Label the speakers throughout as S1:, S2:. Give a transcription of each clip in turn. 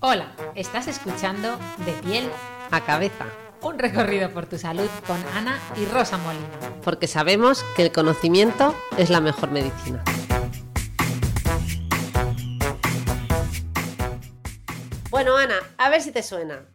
S1: Hola, estás escuchando De piel
S2: a cabeza,
S1: un recorrido por tu salud con Ana y Rosa Molina.
S2: porque sabemos que el conocimiento es la mejor medicina. Bueno, Ana, a ver si te suena.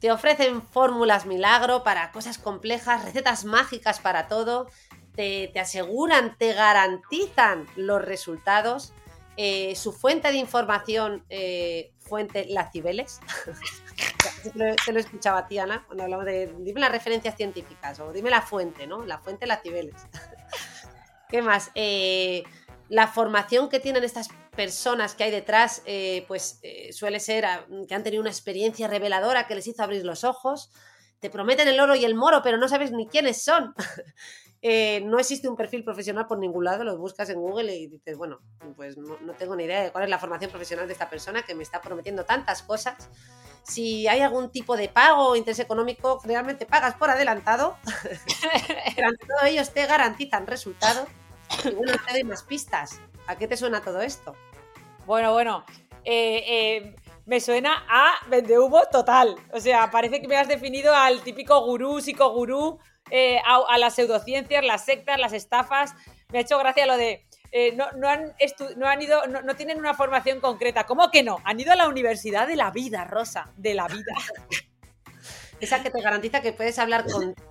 S2: Te ofrecen fórmulas milagro para cosas complejas, recetas mágicas para todo, te, aseguran, te garantizan los resultados. eh, su fuente de información, eh, fuente Las Cibeles. te, lo, escuchaba a ti, Ana, cuando hablamos de. Dime las referencias científicas o dime la fuente, ¿no? La fuente Las Cibeles. ¿Qué más? Eh, la formación que tienen estas personas que hay detrás, pues suele ser ah, que han tenido una experiencia reveladora que les hizo abrir los ojos. Te prometen el oro y el moro, pero no sabes ni quiénes son. Eh, no existe un perfil profesional por ningún lado, lo buscas en Google y dices, bueno, pues no, tengo ni idea de cuál es la formación profesional de esta persona que me está prometiendo tantas cosas. Si hay algún tipo de pago o interés económico, realmente pagas por adelantado. Pero ante ellos te garantizan resultados. Y bueno, te doy más pistas. ¿A qué te suena todo esto?
S3: Bueno, bueno. eh, eh, me suena a vendehumo total. O sea, parece que me has definido al típico gurú, psicogurú, eh, a, las pseudociencias, las sectas, las estafas. Me ha hecho gracia lo de. eh, no, no han no han ido, no, no tienen una formación concreta. ¿Cómo que no? Han ido a la universidad de la vida, Rosa, de la vida.
S2: Esa que te garantiza que puedes hablar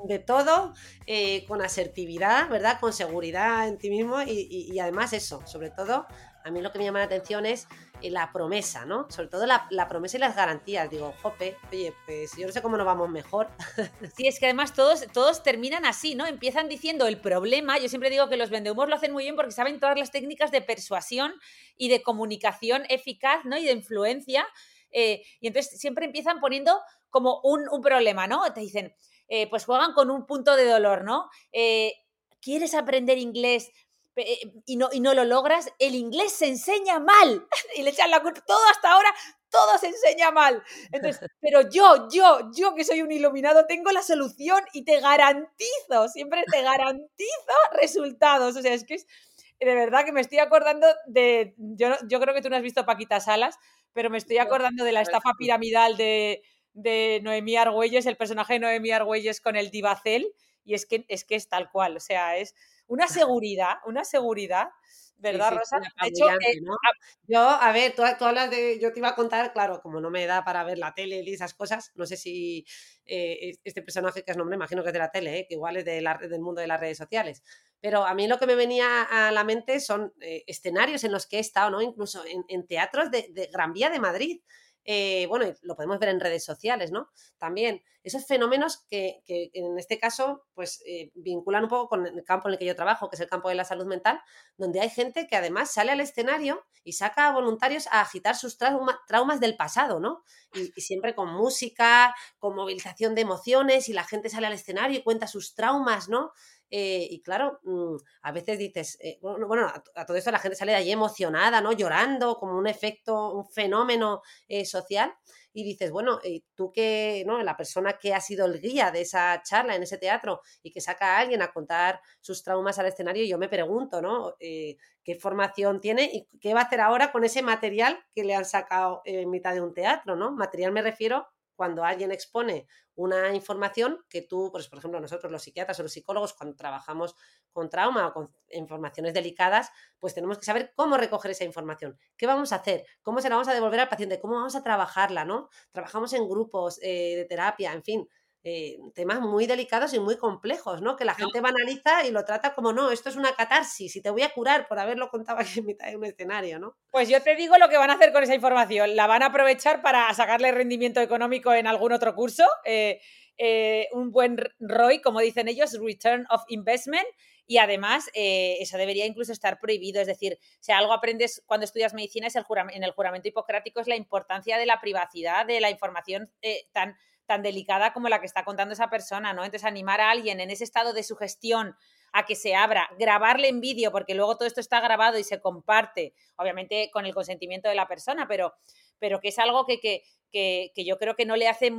S2: de todo, eh, con asertividad, ¿verdad? Con seguridad en ti mismo y, además eso, sobre todo, a mí lo que me llama la atención es la promesa, ¿no? Sobre todo la, promesa y las garantías. Digo, jope, oye, pues yo no sé cómo nos vamos mejor.
S3: Sí, es que además todos, todos terminan así, ¿no? Empiezan diciendo el problema. Yo siempre digo que los vendehumos lo hacen muy bien porque saben todas las técnicas de persuasión y de comunicación eficaz, ¿no? Y de influencia. eh, y entonces siempre empiezan poniendo como un, un problema, ¿no? Te dicen, eh, pues juegan con un punto de dolor, ¿no? Eh, ¿Quieres aprender inglés? Eh, Y no, y no lo logras, el inglés se enseña mal. Y le echan la culpa. Todo hasta ahora, todo se enseña mal. Entonces, pero yo, yo, yo que soy un iluminado, tengo la solución y te garantizo, siempre te garantizo resultados. O sea, es que es de verdad que me estoy acordando de. Yo, yo creo que tú no has visto Paquita Salas, pero me estoy acordando de la estafa piramidal de, de Noemí Argüelles, el personaje de Noemí Argüelles con el divacel. Y es que, es que es tal cual, o sea, es una seguridad, una seguridad, ¿verdad,
S2: Sí,
S3: Rosa? De hecho, eh,
S2: ¿no? Yo, a ver, tú, tú hablas de. Yo te iba a contar, claro, como no me da para ver la tele y esas cosas, no sé si eh, es- este personaje que es nombre, imagino que es de la tele, ¿eh? que igual es de la- del mundo de las redes sociales. Pero a mí lo que me venía a la mente son eh, escenarios en los que he estado, ¿no? Incluso en, en teatros de, de Gran Vía de Madrid. Eh, bueno, lo podemos ver en redes sociales, ¿no? También esos fenómenos que, que en este caso, pues eh, vinculan un poco con el campo en el que yo trabajo, que es el campo de la salud mental, donde hay gente que además sale al escenario y saca a voluntarios a agitar sus trauma- traumas del pasado, ¿no? Y siempre con música, con movilización de emociones, y la gente sale al escenario y cuenta sus traumas, ¿no? Eh, y claro, mm, a veces dices, eh, bueno, a, todo esto la gente sale de allí emocionada, ¿no? Llorando, como un efecto, un fenómeno eh, social. Y dices, bueno, tú que, ¿no? La persona que ha sido el guía de esa charla en ese teatro y que saca a alguien a contar sus traumas al escenario, yo me pregunto, ¿no? ¿Qué formación tiene y qué va a hacer ahora con ese material que le han sacado en mitad de un teatro, ¿no? Material me refiero cuando alguien expone una información que tú, pues, por ejemplo, nosotros los psiquiatras o los psicólogos, cuando trabajamos con trauma o con informaciones delicadas, pues tenemos que saber cómo recoger esa información, qué vamos a hacer, cómo se la vamos a devolver al paciente, cómo vamos a trabajarla, ¿no? Trabajamos en grupos eh, de terapia, en fin, eh, temas muy delicados y muy complejos, ¿no? Que la gente banaliza y lo trata como, no, esto es una catarsis y te voy a curar por haberlo contado aquí en mitad de un escenario, ¿no?
S3: Pues yo te digo lo que van a hacer con esa información. La van a aprovechar para sacarle rendimiento económico en algún otro curso. eh, eh, un buen ROI, como dicen ellos, Return of Investment. y además eh, eso debería incluso estar prohibido. Es decir, si algo aprendes cuando estudias medicina es el en el juramento hipocrático es la importancia de la privacidad, de la información eh, tan, tan delicada como la que está contando esa persona, ¿no? Entonces, animar a alguien en ese estado de sugestión a que se abra, grabarle en vídeo, porque luego todo esto está grabado y se comparte, obviamente con el consentimiento de la persona, pero, pero que es algo que, que, que, yo creo que no le hace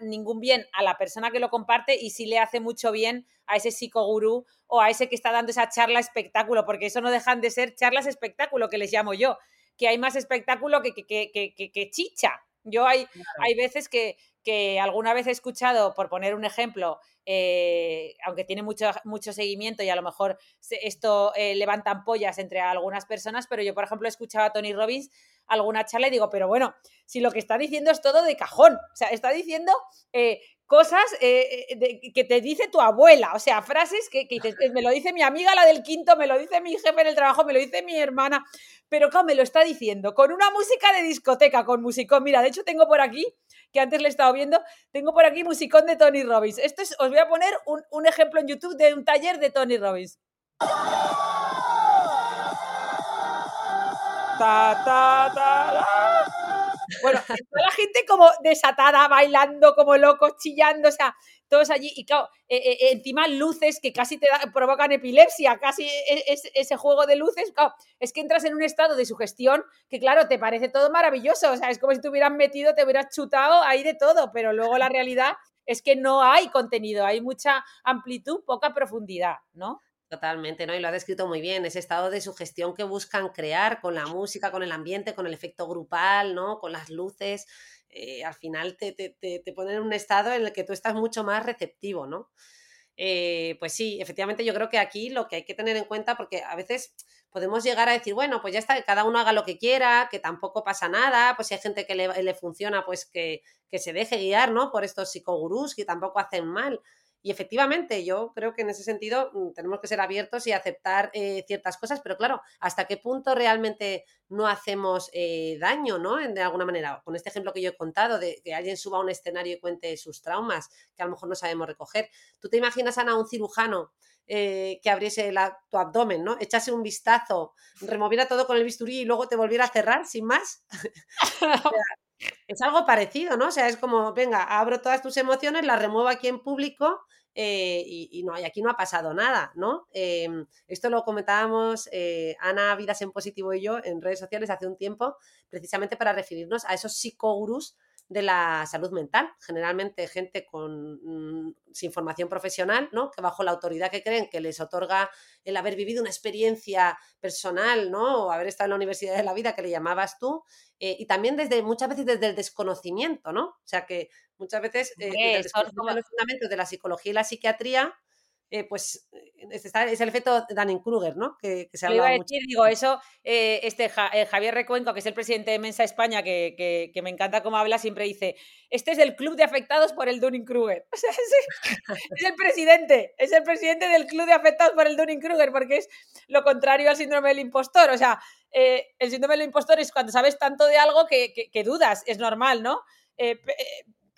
S3: ningún bien a la persona que lo comparte y sí le hace mucho bien a ese psicogurú o a ese que está dando esa charla espectáculo, porque eso no dejan de ser charlas espectáculo, que les llamo yo, que hay más espectáculo que, que chicha. Yo hay, hay veces que, que alguna vez he escuchado, por poner un ejemplo, eh, aunque tiene mucho, mucho seguimiento y a lo mejor esto eh, levanta ampollas entre algunas personas, pero yo, por ejemplo, he escuchado a Tony Robbins alguna charla y digo, pero bueno, si lo que está diciendo es todo de cajón, o sea, está diciendo eh, cosas que te dice tu abuela, o sea, frases que, que, me lo dice mi amiga, la del quinto, me lo dice mi jefe en el trabajo, me lo dice mi hermana, pero ¿cómo me lo está diciendo? Con una música de discoteca, con musicón. Mira, de hecho tengo por aquí, que antes le he estado viendo, tengo por aquí musicón de Tony Robbins. Esto es, os voy a poner un, un ejemplo en YouTube de un taller de Tony Robbins. Bueno, toda la gente como desatada, bailando como locos, chillando, o sea, todos allí. Y claro, eh, eh, eh, encima luces que casi te provocan epilepsia, casi e, es, ese juego de luces. Es que entras en un estado de sugestión que, claro, te parece todo maravilloso. O sea, es como si te hubieran metido, te hubieras chutado ahí de todo, pero luego la realidad es que no hay contenido, hay mucha amplitud, poca profundidad, ¿no?
S2: Totalmente, ¿no? Y lo ha descrito muy bien, ese estado de sugestión que buscan crear con la música, con el ambiente, con el efecto grupal, ¿no? Con las luces. Eh, al final te, te, te, ponen en un estado en el que tú estás mucho más receptivo, ¿no? Eh, pues sí, efectivamente yo creo que aquí lo que hay que tener en cuenta, porque a veces podemos llegar a decir, bueno, pues ya está, que cada uno haga lo que quiera, que tampoco pasa nada, pues si hay gente que le, le funciona, pues que, que, se deje guiar, ¿no? Por estos psicogurús que tampoco hacen mal. Y efectivamente, yo creo que en ese sentido mm, tenemos que ser abiertos y aceptar eh, ciertas cosas, pero claro, ¿hasta qué punto realmente no hacemos eh, daño, ¿no? De alguna manera, con este ejemplo que yo he contado, de que alguien suba a un escenario y cuente sus traumas, que a lo mejor no sabemos recoger. ¿Tú te imaginas, Ana, un cirujano eh, que abriese tu abdomen, ¿no? Echase un vistazo, removiera todo con el bisturí y luego te volviera a cerrar sin más. es algo parecido, ¿no? O sea, es como, venga, abro todas tus emociones, las remuevo aquí en público eh, y, no, y aquí no ha pasado nada, ¿no? Em, esto lo comentábamos eh, Ana Vidas en Positivo y yo en redes sociales hace un tiempo, precisamente para referirnos a esos psicogurus de la salud mental, generalmente gente con, mm, sin formación profesional, ¿no? que bajo la autoridad que creen que les otorga el haber vivido una experiencia personal, ¿no? o haber estado en la universidad de la vida que le llamabas tú, eh, y también desde muchas veces desde el desconocimiento, ¿no? O sea que muchas veces eh, los fundamentos de la psicología y la psiquiatría eh, pues eh, es el efecto Dunning-Kruger, ¿no? Que, se
S3: iba a decir, digo, eso, eh, este Javier Recuenco, que es el presidente de Mensa España, que, me encanta cómo habla, siempre dice, este es el club de afectados por el Dunning-Kruger. O sea, es, el presidente, es el presidente del club de afectados por el Dunning-Kruger, porque es lo contrario al síndrome del impostor. O sea, el síndrome del impostor es cuando sabes tanto de algo que, dudas, es normal, ¿no?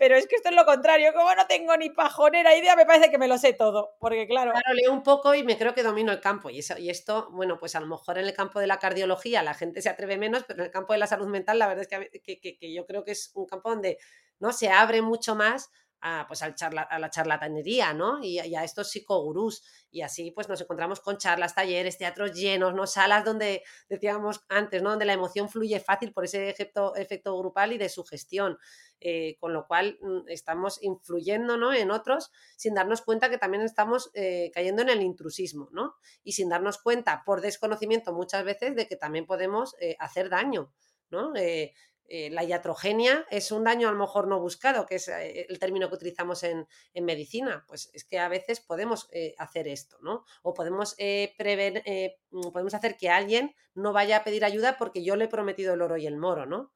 S3: Pero es que esto es lo contrario, como no tengo ni pajonera idea, me parece que me lo sé todo, porque claro...
S2: Claro, leo un poco y me creo que domino el campo, y, eso, y esto, bueno, pues a lo mejor en el campo de la cardiología la gente se atreve menos, pero en el campo de la salud mental la verdad es que, que yo creo que es un campo donde no se abre mucho más a, pues a la charlatanería, ¿no? Y, a estos psicogurús. Y así pues nos encontramos con charlas, talleres, teatros llenos, ¿no? Salas donde decíamos antes, ¿no? Donde la emoción fluye fácil por ese efecto, efecto grupal y de sugestión. Eh, con lo cual mm, estamos influyendo ¿no? en otros sin darnos cuenta que también estamos eh, cayendo en el intrusismo, ¿no? Y sin darnos cuenta por desconocimiento muchas veces de que también podemos eh, hacer daño, ¿no? Eh, la iatrogenia es un daño a lo mejor no buscado, que es eh, el término que utilizamos en, medicina. Pues es que a veces podemos eh, hacer esto, ¿no? O podemos prever, mm, podemos hacer que alguien no vaya a pedir ayuda porque yo le he prometido el oro y el moro, ¿no?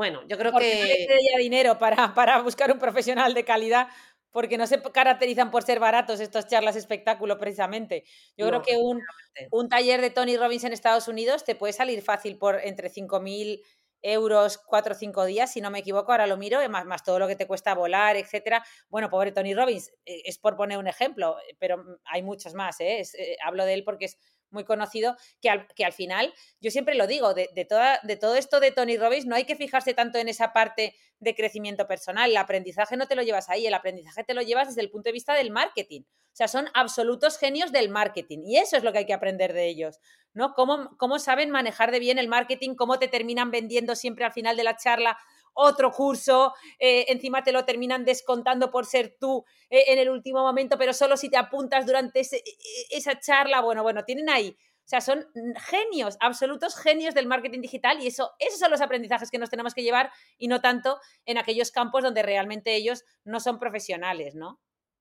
S2: Bueno, yo creo que.
S3: No le dinero para, para buscar un profesional de calidad, porque no se caracterizan por ser baratos estos charlas espectáculo precisamente. Yo creo que un, un, taller de Tony Robbins en Estados Unidos te puede salir fácil por entre 5.000 euros cuatro o cinco días, si no me equivoco, ahora lo miro, más, más todo lo que te cuesta volar, etcétera. Bueno, pobre Tony Robbins, eh, es por poner un ejemplo, pero mm, hay muchos más, ¿eh? Eh, hablo de él porque es muy conocido, que al, que al final, yo siempre lo digo, de, toda, de todo esto de Tony Robbins, no hay que fijarse tanto en esa parte de crecimiento personal. El aprendizaje no te lo llevas ahí, el aprendizaje te lo llevas desde el punto de vista del marketing. O sea, son absolutos genios del marketing y eso es lo que hay que aprender de ellos, ¿no? Cómo, cómo saben manejar de bien el marketing, cómo te terminan vendiendo siempre al final de la charla otro curso, eh, encima te lo terminan descontando por ser tú eh, en el último momento, pero solo si te apuntas durante e, e, esa charla, bueno, bueno, tienen ahí. O sea, son genios, absolutos genios del marketing digital y eso, esos son los aprendizajes que nos tenemos que llevar y no tanto en aquellos campos donde realmente ellos no son profesionales, ¿no?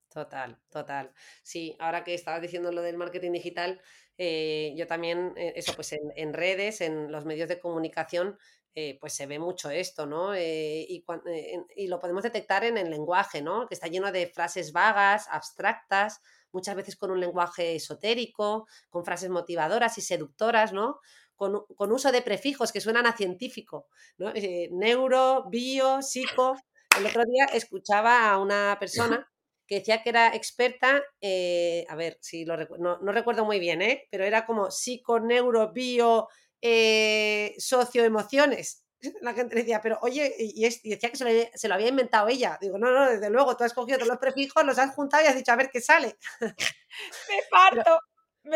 S2: Total, total. Sí, ahora que estabas diciendo lo del marketing digital, eh, yo también, eso, pues en, redes, en los medios de comunicación, eh, pues se ve mucho esto, ¿no? Eh, y, eh, y, lo podemos detectar en el lenguaje, ¿no? Que está lleno de frases vagas, abstractas, muchas veces con un lenguaje esotérico, con frases motivadoras y seductoras, ¿no? Con, con uso de prefijos que suenan a científico, ¿no? neuro, bio, psico. El otro día escuchaba a una persona que decía que era experta, a ver si lo no, no recuerdo muy bien, ¿eh? pero era como psico, neuro, bio, eh, socioemociones. La gente decía, pero oye, y, decía que se lo, había inventado ella. Digo, no, no, desde luego, tú has cogido todos los prefijos, los has juntado y has dicho, a ver qué sale.
S3: Me parto.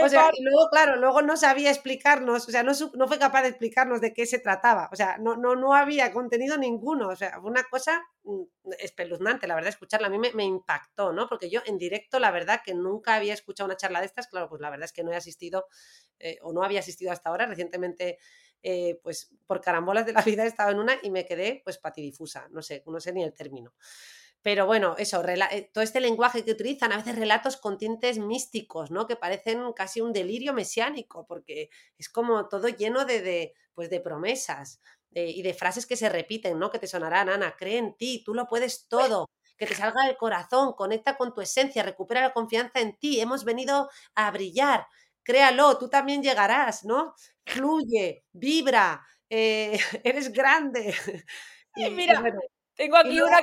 S2: O sea, y luego, claro, luego no sabía explicarnos, o sea, no, no, fue capaz de explicarnos de qué se trataba, o sea, no, no, no había contenido ninguno, o sea, fue una cosa mm, espeluznante, la verdad, escucharla, a mí me, me, impactó, ¿no? Porque yo en directo, la verdad, que nunca había escuchado una charla de estas, claro, pues la verdad es que no he asistido eh, o no había asistido hasta ahora, recientemente, eh, pues por carambolas de la vida he estado en una y me quedé pues patidifusa, no sé, no sé ni el término. Pero bueno, eso, eh, todo este lenguaje que utilizan, a veces relatos con tintes místicos, ¿no? Que parecen casi un delirio mesiánico, porque es como todo lleno de, pues de promesas y de frases que se repiten, ¿no? Que te sonarán, Ana, cree en ti, tú lo puedes todo, que te salga del corazón, conecta con tu esencia, recupera la confianza en ti, hemos venido a brillar créalo, tú también llegarás, ¿no? Fluye, vibra, eh, eres grande.
S3: Y, mira, tengo aquí una...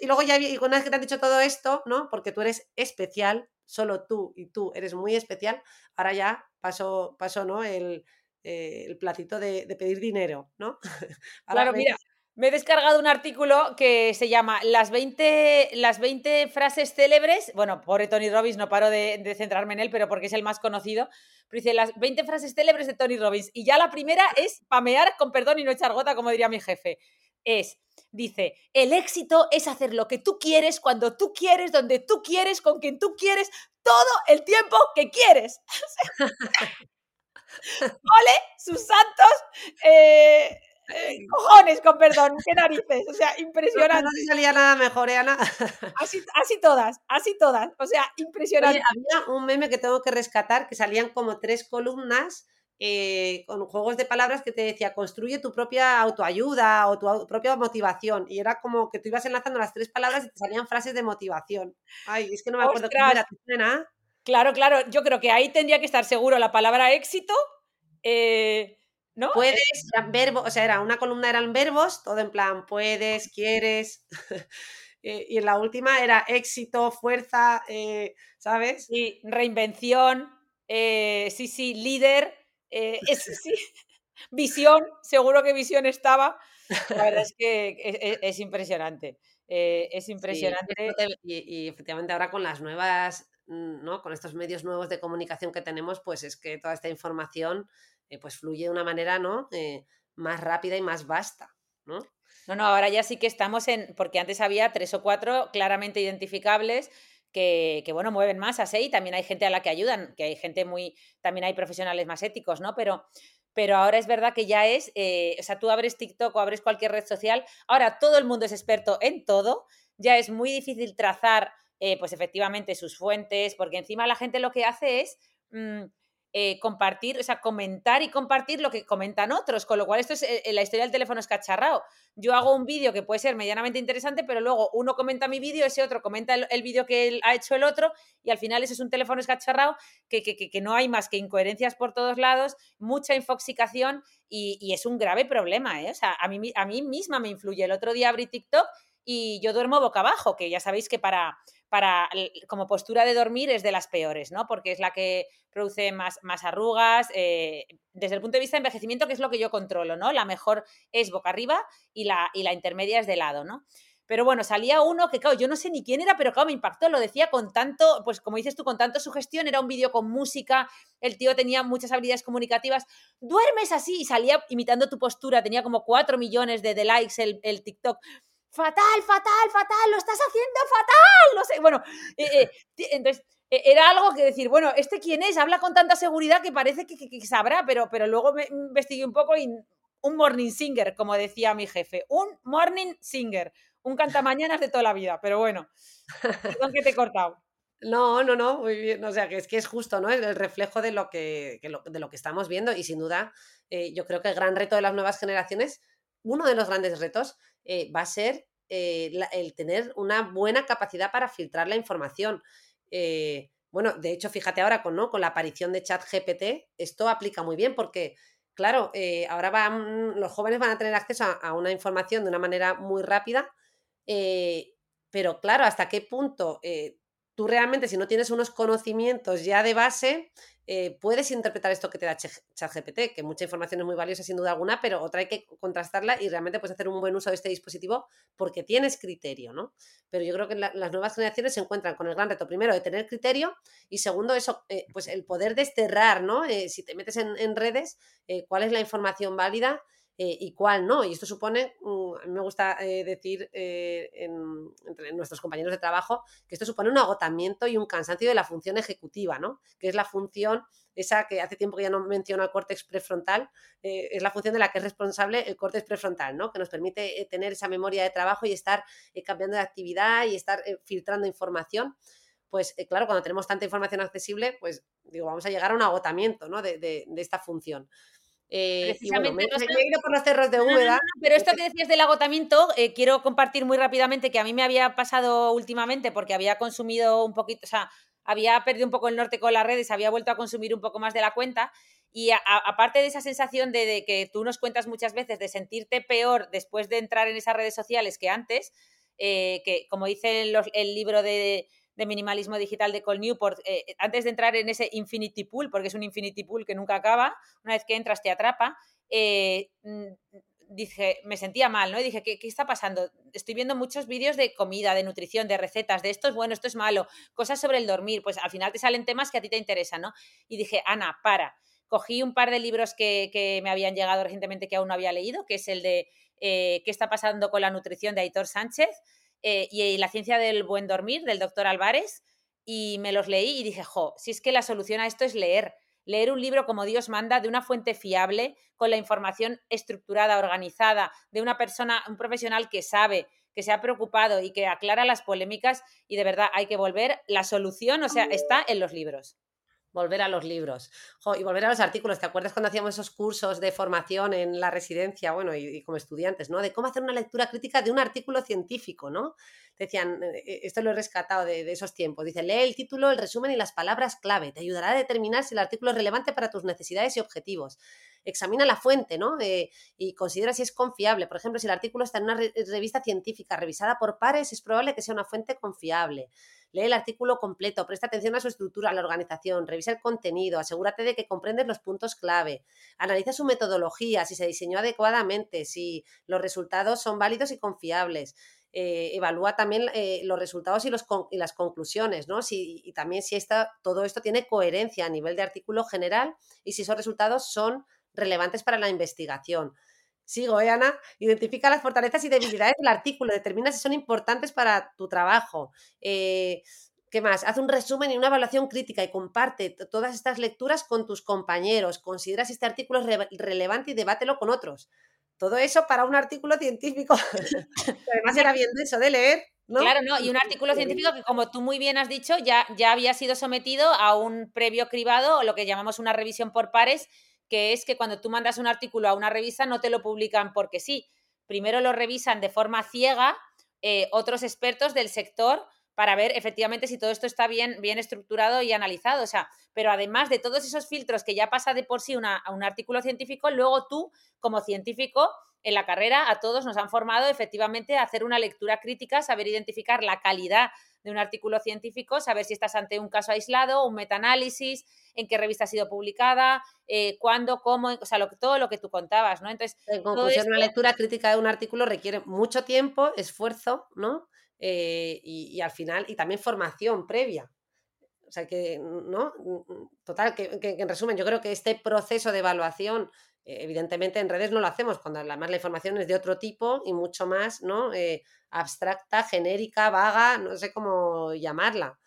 S2: Y luego, ya, y una vez que te han dicho todo esto, ¿no? Porque tú eres especial, solo tú y tú eres muy especial, ahora ya paso, paso ¿no? El, eh, el platito de, pedir dinero, ¿no?
S3: claro, mira, me he descargado un artículo que se llama Las 20, las 20 frases célebres. Bueno, pobre Tony Robbins, no paro de, centrarme en él, pero porque es el más conocido. Pero dice las 20 frases célebres de Tony Robbins. Y ya la primera es pamear con perdón y no echar gota, como diría mi jefe. Es, dice, el éxito es hacer lo que tú quieres, cuando tú quieres, donde tú quieres, con quien tú quieres, todo el tiempo que quieres. Ole, sus santos. Eh, eh, cojones, con perdón, qué narices, o sea, impresionante.
S2: No, no salía nada mejor, ¿eh, Ana?
S3: Así, así todas, así todas, o sea, impresionante.
S2: había un meme que tengo que rescatar, que salían como tres columnas eh, con juegos de palabras que te decía, construye tu propia autoayuda o tu propia motivación. Y era como que tú ibas enlazando las tres palabras y te salían frases de motivación. Ay, es que no me acuerdo qué era,
S3: Claro, claro, yo creo que ahí tendría que estar seguro la palabra éxito. Eh, ¿No?
S2: Puedes, eran verbos, o sea, era una columna eran verbos, todo en plan, puedes, quieres. Eh, y en la última era éxito, fuerza, eh, ¿sabes?
S3: Sí, reinvención, sí, sí, líder, sí, visión, seguro que visión estaba. La verdad es que es, impresionante. es impresionante.
S2: y, efectivamente ahora con las nuevas, mm, ¿no? Con estos medios nuevos de comunicación que tenemos, pues es que toda esta información eh, pues fluye de una manera, ¿no? Eh, más rápida y más vasta, ¿no?
S3: No, no, ahora ya sí que estamos en, porque antes había tres o cuatro claramente identificables que, bueno, mueven masas, ¿eh? Y también hay gente a la que ayudan, que hay gente muy, también hay profesionales más éticos, ¿no? Pero, pero ahora es verdad que ya es, o sea, tú abres TikTok o abres cualquier red social, ahora todo el mundo es experto en todo, ya es muy difícil trazar, pues efectivamente, sus fuentes, porque encima la gente lo que hace es... Mm, eh, compartir, o sea, comentar y compartir lo que comentan otros, con lo cual esto es eh, la historia del teléfono escacharrado. Yo hago un vídeo que puede ser medianamente interesante, pero luego uno comenta mi vídeo, ese otro comenta el, vídeo que ha hecho el otro y al final ese es un teléfono escacharrado que, que, que, no hay más que incoherencias por todos lados, mucha infoxicación y, y es un grave problema. ¿eh? O sea, a mí, a mí misma me influye. El otro día abrí TikTok y yo duermo boca abajo, que ya sabéis que para, para como postura de dormir es de las peores, ¿no? Porque es la que produce más, más arrugas. Eh, desde el punto de vista de envejecimiento, que es lo que yo controlo, ¿no? La mejor es boca arriba y la, y la intermedia es de lado, ¿no? Pero bueno, salía uno que, claro, yo no sé ni quién era, pero claro, me impactó, lo decía con tanto, pues como dices tú, con tanto sugestión, era un vídeo con música, el tío tenía muchas habilidades comunicativas, duermes así y salía imitando tu postura, tenía como cuatro millones de, de likes el, el TikTok fatal, fatal, fatal, lo estás haciendo fatal, no sé, bueno, eh, eh, entonces e, era algo que decir, bueno, ¿este quién es? Habla con tanta seguridad que parece que, sabrá, pero, pero luego me investigué un poco y un morning singer, como decía mi jefe, un morning singer, un cantamañanas de toda la vida, pero bueno, perdón que te he cortado.
S2: No, no, no, muy bien. O sea, que es que es justo, ¿no? El reflejo de lo que, de lo que estamos viendo. Y sin duda, eh, yo creo que el gran reto de las nuevas generaciones, uno de los grandes retos, eh, va a ser eh, el tener una buena capacidad para filtrar la información. Eh, bueno, de hecho, fíjate ahora con, ¿no? con la aparición de ChatGPT, esto aplica muy bien porque, claro, ahora van, los jóvenes van a tener acceso a, una información de una manera muy rápida, pero claro, ¿hasta qué punto tú realmente, si no tienes unos conocimientos ya de base, eh, puedes interpretar esto que te da ChatGPT, que mucha información es muy valiosa sin duda alguna, pero otra hay que contrastarla y realmente puedes hacer un buen uso de este dispositivo porque tienes criterio, ¿no? Pero yo creo que las nuevas generaciones se encuentran con el gran reto, primero, de tener criterio y segundo, eso, eh, pues el poder desterrar, ¿no? Eh, si te metes en, en redes, cuál es la información válida eh, y cuál no. Y esto supone, mm, me gusta eh, decir eh, entre nuestros compañeros de trabajo, que esto supone un agotamiento y un cansancio de la función ejecutiva, ¿no? Que es la función, esa que hace tiempo que ya no menciono el córtex prefrontal, es la función de la que es responsable el córtex prefrontal, ¿no? Que nos permite tener esa memoria de trabajo y estar cambiando de actividad y estar filtrando información pues claro, cuando tenemos tanta información accesible, pues digo, vamos a llegar a un agotamiento ¿no? de, de, esta función.
S3: Eh, Precisamente por los cerros de Úbeda. pero esto que decías del agotamiento, eh, quiero compartir muy rápidamente que a mí me había pasado últimamente porque había consumido un poquito, o sea, había perdido un poco el norte con las redes, había vuelto a consumir un poco más de la cuenta. Y aparte de esa sensación de, que tú nos cuentas muchas veces de sentirte peor después de entrar en esas redes sociales que antes, eh, que como dice el libro de de minimalismo digital de Col Newport, eh, eh, antes de entrar en ese infinity pool, porque es un infinity pool que nunca acaba, una vez que entras te atrapa, eh, mm, dije, me sentía mal, ¿no? Y dije, ¿qué, está pasando? Estoy viendo muchos vídeos de comida, de nutrición, de recetas, de esto es bueno, esto es malo, cosas sobre el dormir, pues al final te salen temas que a ti te interesan, ¿no? Y dije, Ana, para. Cogí un par de libros que, que me habían llegado recientemente que aún no había leído, que es el de ¿Qué está pasando con la nutrición de Aitor Sánchez? Eh, y La ciencia del buen dormir del doctor Álvarez y me los leí y dije, jo, si es que la solución a esto es leer, leer un libro como Dios manda, de una fuente fiable, con la información estructurada, organizada, de una persona, un profesional que sabe, que se ha preocupado y que aclara las polémicas y de verdad hay que volver, la solución, o sea, está en los libros
S2: volver a los libros y volver a los artículos. ¿Te acuerdas cuando hacíamos esos cursos de formación en la residencia, bueno, y, como estudiantes, ¿no? De cómo hacer una lectura crítica de un artículo científico, ¿no? decían, eh, eh, esto lo he rescatado de, esos tiempos, dice, lee el título, el resumen y las palabras clave, te ayudará a determinar si el artículo es relevante para tus necesidades y objetivos. Examina la fuente, ¿no? Eh, y considera si es confiable. Por ejemplo, si el artículo está en una revista científica revisada por pares, es probable que sea una fuente confiable lee el artículo completo, presta atención a su estructura, a la organización, revisa el contenido, asegúrate de que comprendes los puntos clave, analiza su metodología, si se diseñó adecuadamente, si los resultados son válidos y confiables. Eh, evalúa también eh, los resultados y, las conclusiones, ¿no? Y también si todo esto tiene coherencia a nivel de artículo general y si esos resultados son relevantes para la investigación. Sigo, ¿eh, Ana? Identifica las fortalezas y debilidades del artículo, determina si son importantes para tu trabajo. Eh, ¿Qué más? Haz un resumen y una evaluación crítica y comparte todas estas lecturas con tus compañeros. Considera si este artículo es relevante y debátelo con otros. Todo eso para un artículo científico. Además era bien eso de leer
S3: Claro, no, y un artículo científico que, como tú muy bien has dicho, ya, ya había sido sometido a un previo cribado o lo que llamamos una revisión por pares, que es que cuando tú mandas un artículo a una revista no te lo publican porque sí. Primero lo revisan de forma ciega eh, otros expertos del sector para ver efectivamente si todo esto está bien, bien estructurado y analizado. O sea, pero además de todos esos filtros que ya pasa de por sí una, un artículo científico, luego tú, como científico, en la carrera a todos nos han formado efectivamente a hacer una lectura crítica, saber identificar la calidad de un artículo científico, saber si estás ante un caso aislado, un metaanálisis, en qué revista ha sido publicada, eh, cuándo, cómo, o sea, todo lo que tú contabas, ¿no?
S2: Entonces, en conclusión, una lectura crítica de un artículo requiere mucho tiempo, esfuerzo, ¿no? Eh, y, al final, y también formación previa. O sea que, ¿no? Total, que en resumen, yo creo que este proceso de evaluación eh, evidentemente en redes no lo hacemos, cuando además la información es de otro tipo y mucho más ¿no? Eh, abstracta, genérica, vaga, no sé cómo llamarla.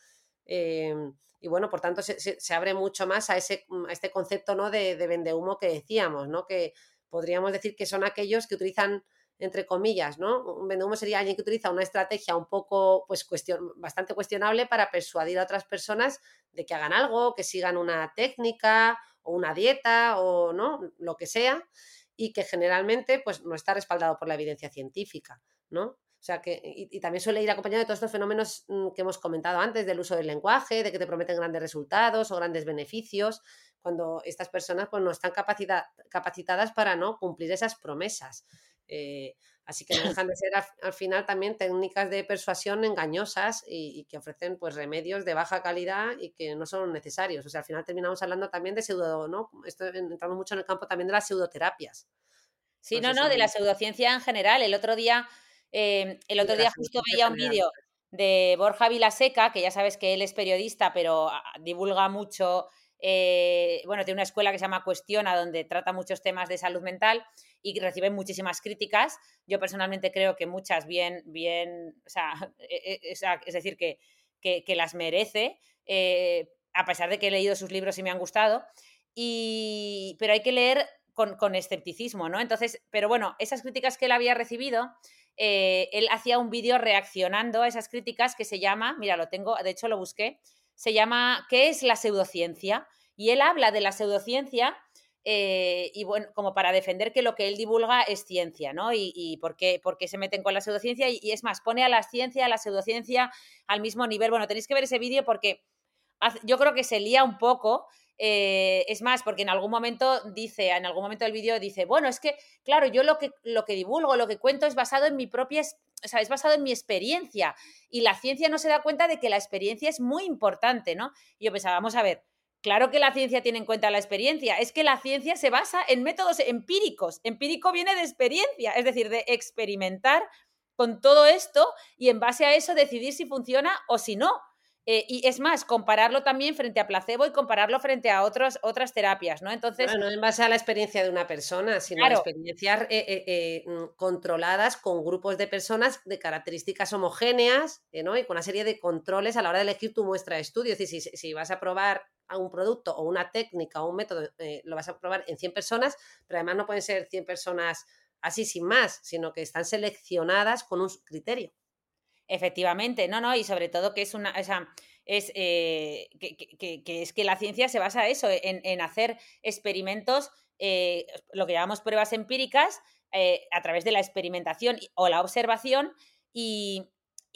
S2: Em, y bueno, por tanto, se, se, abre mucho más a, ese, a este concepto ¿no? de, de vendehumo que decíamos, ¿no? que podríamos decir que son aquellos que utilizan entre comillas, ¿no? Un vendehumo sería alguien que utiliza una estrategia un poco, pues, cuestión, bastante cuestionable para persuadir a otras personas de que hagan algo, que sigan una técnica o una dieta o no, lo que sea, y que generalmente pues no está respaldado por la evidencia científica, ¿no? O sea que, y, también suele ir acompañado de todos estos fenómenos mm, que hemos comentado antes, del uso del lenguaje, de que te prometen grandes resultados o grandes beneficios, cuando estas personas pues no están capacitadas para no cumplir esas promesas. Eh, Así que no dejan de ser al, final también técnicas de persuasión engañosas y, que ofrecen pues remedios de baja calidad y que no son necesarios. O sea, al final terminamos hablando también de pseudo, ¿no? Esto entramos mucho en el campo también de las pseudoterapias.
S3: Sí, no, no, de la pseudociencia en general. El otro día, em, el otro día justo veía un vídeo de Borja Vilaseca, que ya sabes que él es periodista, pero ah, divulga mucho eh, bueno, tiene una escuela que se llama Cuestiona, donde trata muchos temas de salud mental y recibe muchísimas críticas. Yo personalmente creo que muchas bien, bien, o sea, e, e, es decir, que, que, las merece, eh, a pesar de que he leído sus libros y me han gustado. Y, pero hay que leer con, con, escepticismo, ¿no? Entonces, pero bueno, esas críticas que él había recibido, eh, él hacía un vídeo reaccionando a esas críticas que se llama, mira, lo tengo, de hecho lo busqué, se llama ¿Qué es la pseudociencia? Y él habla de la pseudociencia eh, y bueno, como para defender que lo que él divulga es ciencia, ¿no? Y, por, qué, por, qué, se meten con la pseudociencia. Y, es más, pone a la ciencia, a la pseudociencia al mismo nivel. Bueno, tenéis que ver ese vídeo porque yo creo que se lía un poco. Eh, es más, porque en algún momento dice, en algún momento del vídeo dice, bueno, es que, claro, yo lo que, lo que divulgo, lo que cuento es basado en mi propia o sea, es basado en mi experiencia y la ciencia no se da cuenta de que la experiencia es muy importante, ¿no? Y yo pensaba, vamos a ver, claro que la ciencia tiene en cuenta la experiencia, es que la ciencia se basa en métodos empíricos, empírico viene de experiencia, es decir, de experimentar con todo esto y en base a eso decidir si funciona o si no. Eh, y es más, compararlo también frente a placebo y compararlo frente a otros, otras terapias, ¿no? Entonces.
S2: no en base a la experiencia de una persona, sino a experiencias eh, eh, mm, controladas con grupos de personas de características homogéneas, ¿no? Y con una serie de controles a la hora de elegir tu muestra de estudio. Es decir, si, si vas a probar a un producto o una técnica o un método, lo vas a probar en 100 personas, pero además no pueden ser 100 personas así sin más, sino que están seleccionadas con un criterio.
S3: Efectivamente, no, no, y sobre todo que es una, o es eh, que, es que la ciencia se basa eso, en, hacer experimentos, eh, lo que llamamos pruebas empíricas, eh, a través de la experimentación o la observación, y,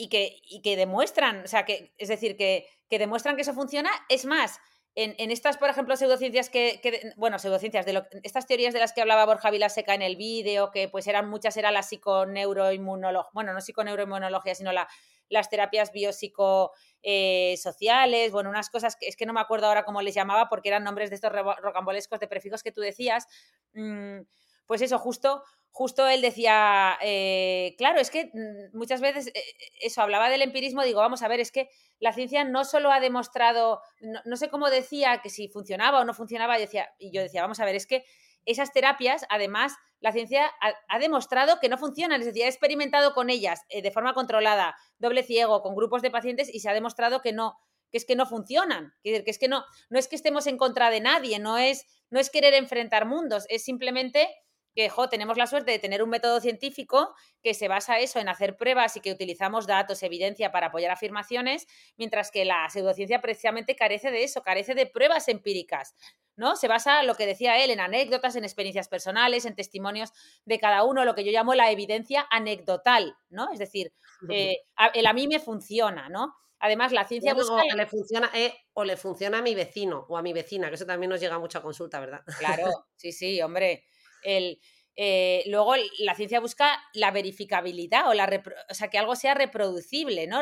S3: que, que, demuestran, o sea, que, es decir, que, que demuestran que eso funciona. Es más, en, estas, por ejemplo, pseudociencias que, bueno, pseudociencias, de estas teorías de las que hablaba Borja Vilaseca en el vídeo, que pues eran muchas, era la psiconeuroinmunología, bueno, no psiconeuroinmunología, sino la, las terapias biopsicosociales, eh, bueno, unas cosas que es que no me acuerdo ahora cómo les llamaba porque eran nombres de estos rocambolescos de prefijos que tú decías. Mm, pues eso, justo, justo él decía, eh, claro, es que mm, muchas veces eh, eso, hablaba del empirismo, digo, vamos a ver, es que la ciencia no solo ha demostrado, no, sé cómo decía que si funcionaba o no funcionaba, y, decía, y yo decía, vamos a ver, es que esas terapias, además, la ciencia ha, demostrado que no funcionan, es decir, ha experimentado con ellas eh, de forma controlada, doble ciego, con grupos de pacientes y se ha demostrado que no, que es que no funcionan, que, es que no, no es que estemos en contra de nadie, no es, no es querer enfrentar mundos, es simplemente que tenemos la suerte de tener un método científico que se basa eso en hacer pruebas y que utilizamos datos, evidencia para apoyar afirmaciones, mientras que la pseudociencia precisamente carece de eso, carece de pruebas empíricas. ¿no? Se basa, lo que decía él, en anécdotas, en experiencias personales, en testimonios de cada uno, lo que yo llamo la evidencia anecdotal, ¿no? Es decir, eh, el a mí me funciona, ¿no? Además, la ciencia busca...
S2: le funciona, eh, o le funciona a mi vecino o a mi vecina, que eso también nos llega mucho a consulta, ¿verdad?
S3: Claro, sí, sí, hombre. El, eh, luego la ciencia busca la verificabilidad o, la o sea, que algo sea reproducible, ¿no?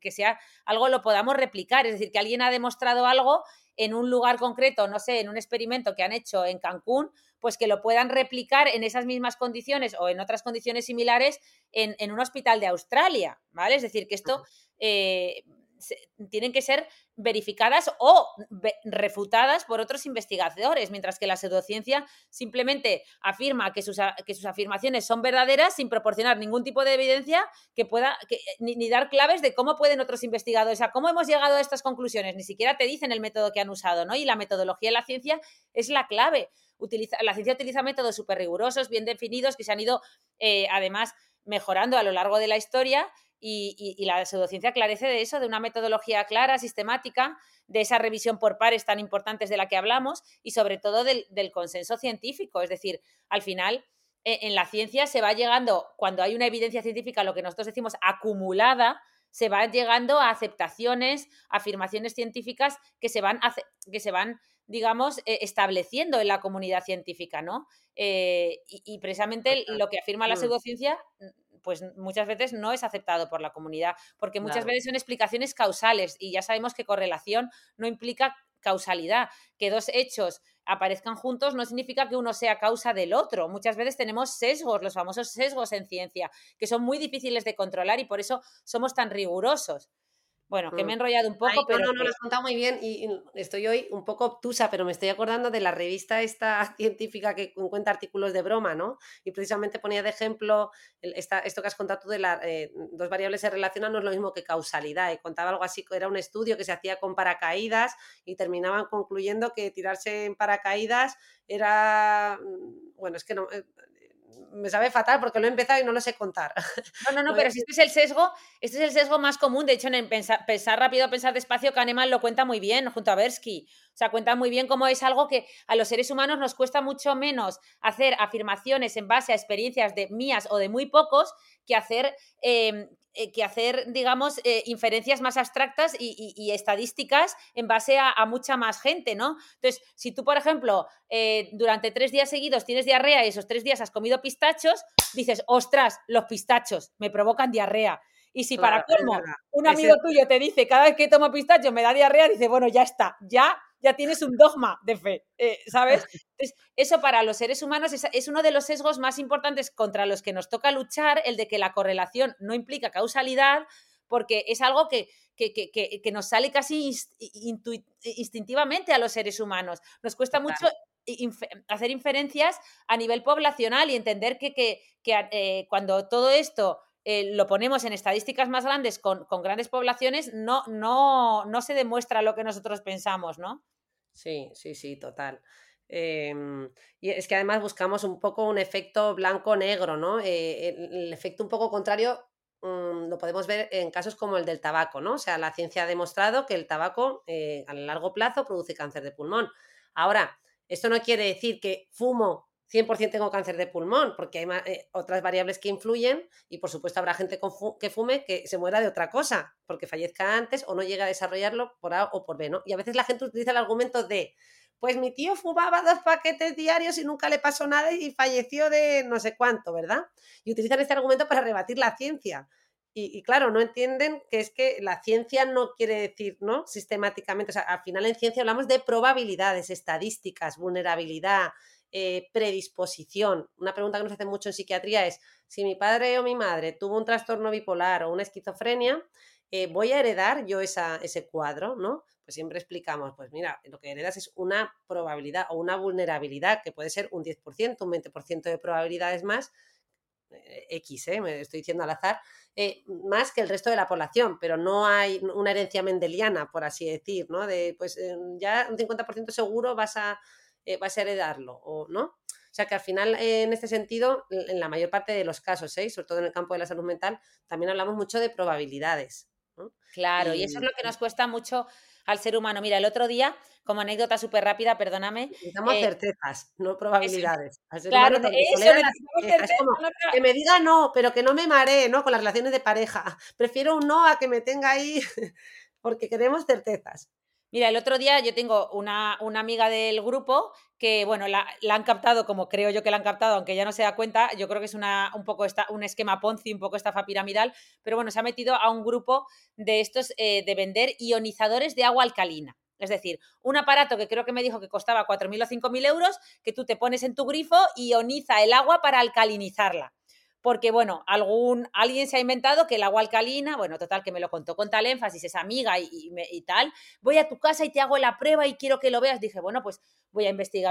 S3: que sea algo lo podamos replicar, es decir, que alguien ha demostrado algo en un lugar concreto, no sé, en un experimento que han hecho en Cancún, pues que lo puedan replicar en esas mismas condiciones o en otras condiciones similares en, en un hospital de Australia, ¿vale? Es decir, que esto eh, tienen que ser verificadas o refutadas por otros investigadores, mientras que la pseudociencia simplemente afirma que sus, que sus afirmaciones son verdaderas sin proporcionar ningún tipo de evidencia que pueda, ni, dar claves de cómo pueden otros investigadores, o sea, cómo hemos llegado a estas conclusiones, ni siquiera te dicen el método que han usado, ¿no? Y la metodología de la ciencia es la clave. Utiliza, la ciencia utiliza métodos súper rigurosos, bien definidos, que se han ido eh, además mejorando a lo largo de la historia y, la pseudociencia carece de eso, de una metodología clara, sistemática, de esa revisión por pares tan importantes de la que hablamos y sobre todo del, consenso científico. Es decir, al final, e, en la ciencia se va llegando, cuando hay una evidencia científica, lo que nosotros decimos acumulada, se va llegando a aceptaciones, afirmaciones científicas que se van, que se van digamos, e, estableciendo en la comunidad científica, ¿no? Eh, y, precisamente lo que afirma la mm. pseudociencia pues muchas veces no es aceptado por la comunidad, porque muchas veces son explicaciones causales y ya sabemos que correlación no implica causalidad, que dos hechos aparezcan juntos no significa que uno sea causa del otro. Muchas veces tenemos sesgos, los famosos sesgos en ciencia, que son muy difíciles de controlar y por eso somos tan rigurosos. Bueno, que me he mm. enrollado un poco, pero.
S2: No, no, lo has contado muy bien y, estoy hoy un poco obtusa, pero me estoy acordando de la revista esta científica que cuenta artículos de broma, ¿no? Y precisamente ponía de ejemplo esta, esto que has contado tú de las eh, dos variables se relacionan, no es lo mismo que causalidad. Y contaba algo así, era un estudio que se hacía con paracaídas y terminaban concluyendo que tirarse en paracaídas era. Mm, bueno, es que no. Me sabe fatal porque lo he empezado y no lo sé contar.
S3: No, no, no, pero si este es el sesgo, este es el sesgo más común. De hecho, en pensar, pensar rápido, pensar despacio, Kahneman lo cuenta muy bien junto a Bersky. O sea, cuenta muy bien cómo es algo que a los seres humanos nos cuesta mucho menos hacer afirmaciones en base a experiencias de mías o de muy pocos que hacer em, eh, que hacer, digamos, eh, inferencias más abstractas y, estadísticas en base a, mucha más gente, ¿no? Entonces, si tú, por ejemplo, eh, durante tres días seguidos tienes diarrea y esos tres días has comido pistachos, dices, ostras, los pistachos me provocan diarrea. Y si para colmo un amigo tuyo te dice cada vez que tomo pistacho me da diarrea, dice, bueno, ya está, ya ya tienes un dogma de fe, eh, ¿sabes? eso para los seres humanos es, uno de los sesgos más importantes contra los que nos toca luchar, el de que la correlación no implica causalidad, porque es algo que, que, nos sale casi instintivamente a los seres humanos. Nos cuesta mucho hacer inferencias a nivel poblacional y entender que, eh, cuando todo esto eh, lo ponemos en estadísticas más grandes con, con, grandes poblaciones, no, no, no se demuestra lo que nosotros pensamos, ¿no?
S2: Sí, sí, sí, total. Em, y es que además buscamos un poco un efecto blanco-negro, ¿no? Eh, el, efecto un poco contrario mm, lo podemos ver en casos como el del tabaco, ¿no? O sea, la ciencia ha demostrado que el tabaco eh, a largo plazo produce cáncer de pulmón. Ahora, esto no quiere decir que fumo 100% tengo cáncer de pulmón, porque hay eh, otras variables que influyen y por supuesto habrá gente que fume que se muera de otra cosa, porque fallezca antes o no llega a desarrollarlo por A o por B, ¿no? Y a veces la gente utiliza el argumento de, pues mi tío fumaba dos paquetes diarios y nunca le pasó nada y falleció de no sé cuánto, ¿verdad? Y utilizan este argumento para rebatir la ciencia. Y, y, claro, no entienden que es que la ciencia no quiere decir, ¿no? Sistemáticamente, o sea, al final en ciencia hablamos de probabilidades, estadísticas, vulnerabilidad, eh, predisposición. Una pregunta que nos hace mucho en psiquiatría es, si mi padre o mi madre tuvo un trastorno bipolar o una esquizofrenia, eh, ¿voy a heredar yo esa, ese cuadro? ¿no? Pues siempre explicamos, pues mira, lo que heredas es una probabilidad o una vulnerabilidad, que puede ser un 10%, un 20% de probabilidades más, eh, X, me estoy diciendo al azar, más que el resto de la población, pero no hay una herencia mendeliana, por así decir, ¿no? De, pues ya un 50% seguro vas a, eh, vas a heredarlo, o no. O sea que al final, eh, en este sentido, en la mayor parte de los casos, ¿eh? sobre todo en el campo de la salud mental, también hablamos mucho de probabilidades.
S3: Claro, y, eso es lo que nos cuesta mucho al ser humano. Mira, el otro día, como anécdota súper rápida, perdóname.
S2: Necesitamos eh, certezas, no probabilidades. claro, eso, que me diga no, pero que no me maree, ¿no? Con las relaciones de pareja. Prefiero un no a que me tenga ahí, porque queremos certezas.
S3: Mira, el otro día yo tengo una, una amiga del grupo que, bueno, la, han captado como creo yo que la han captado, aunque ya no se da cuenta, yo creo que es una, un poco esta, un esquema Ponzi, un poco estafa piramidal, pero bueno, se ha metido a un grupo de estos eh, de vender ionizadores de agua alcalina. Es decir, un aparato que creo que me dijo que costaba 4.000 o 5.000 euros, que tú te pones en tu grifo y ioniza el agua para alcalinizarla porque, bueno, algún, alguien se ha inventado que el agua alcalina, bueno, total, que me lo contó con tal énfasis, es amiga y, y, y tal, voy a tu casa y te hago la prueba y quiero que lo veas. Dije, bueno, pues voy a investigar.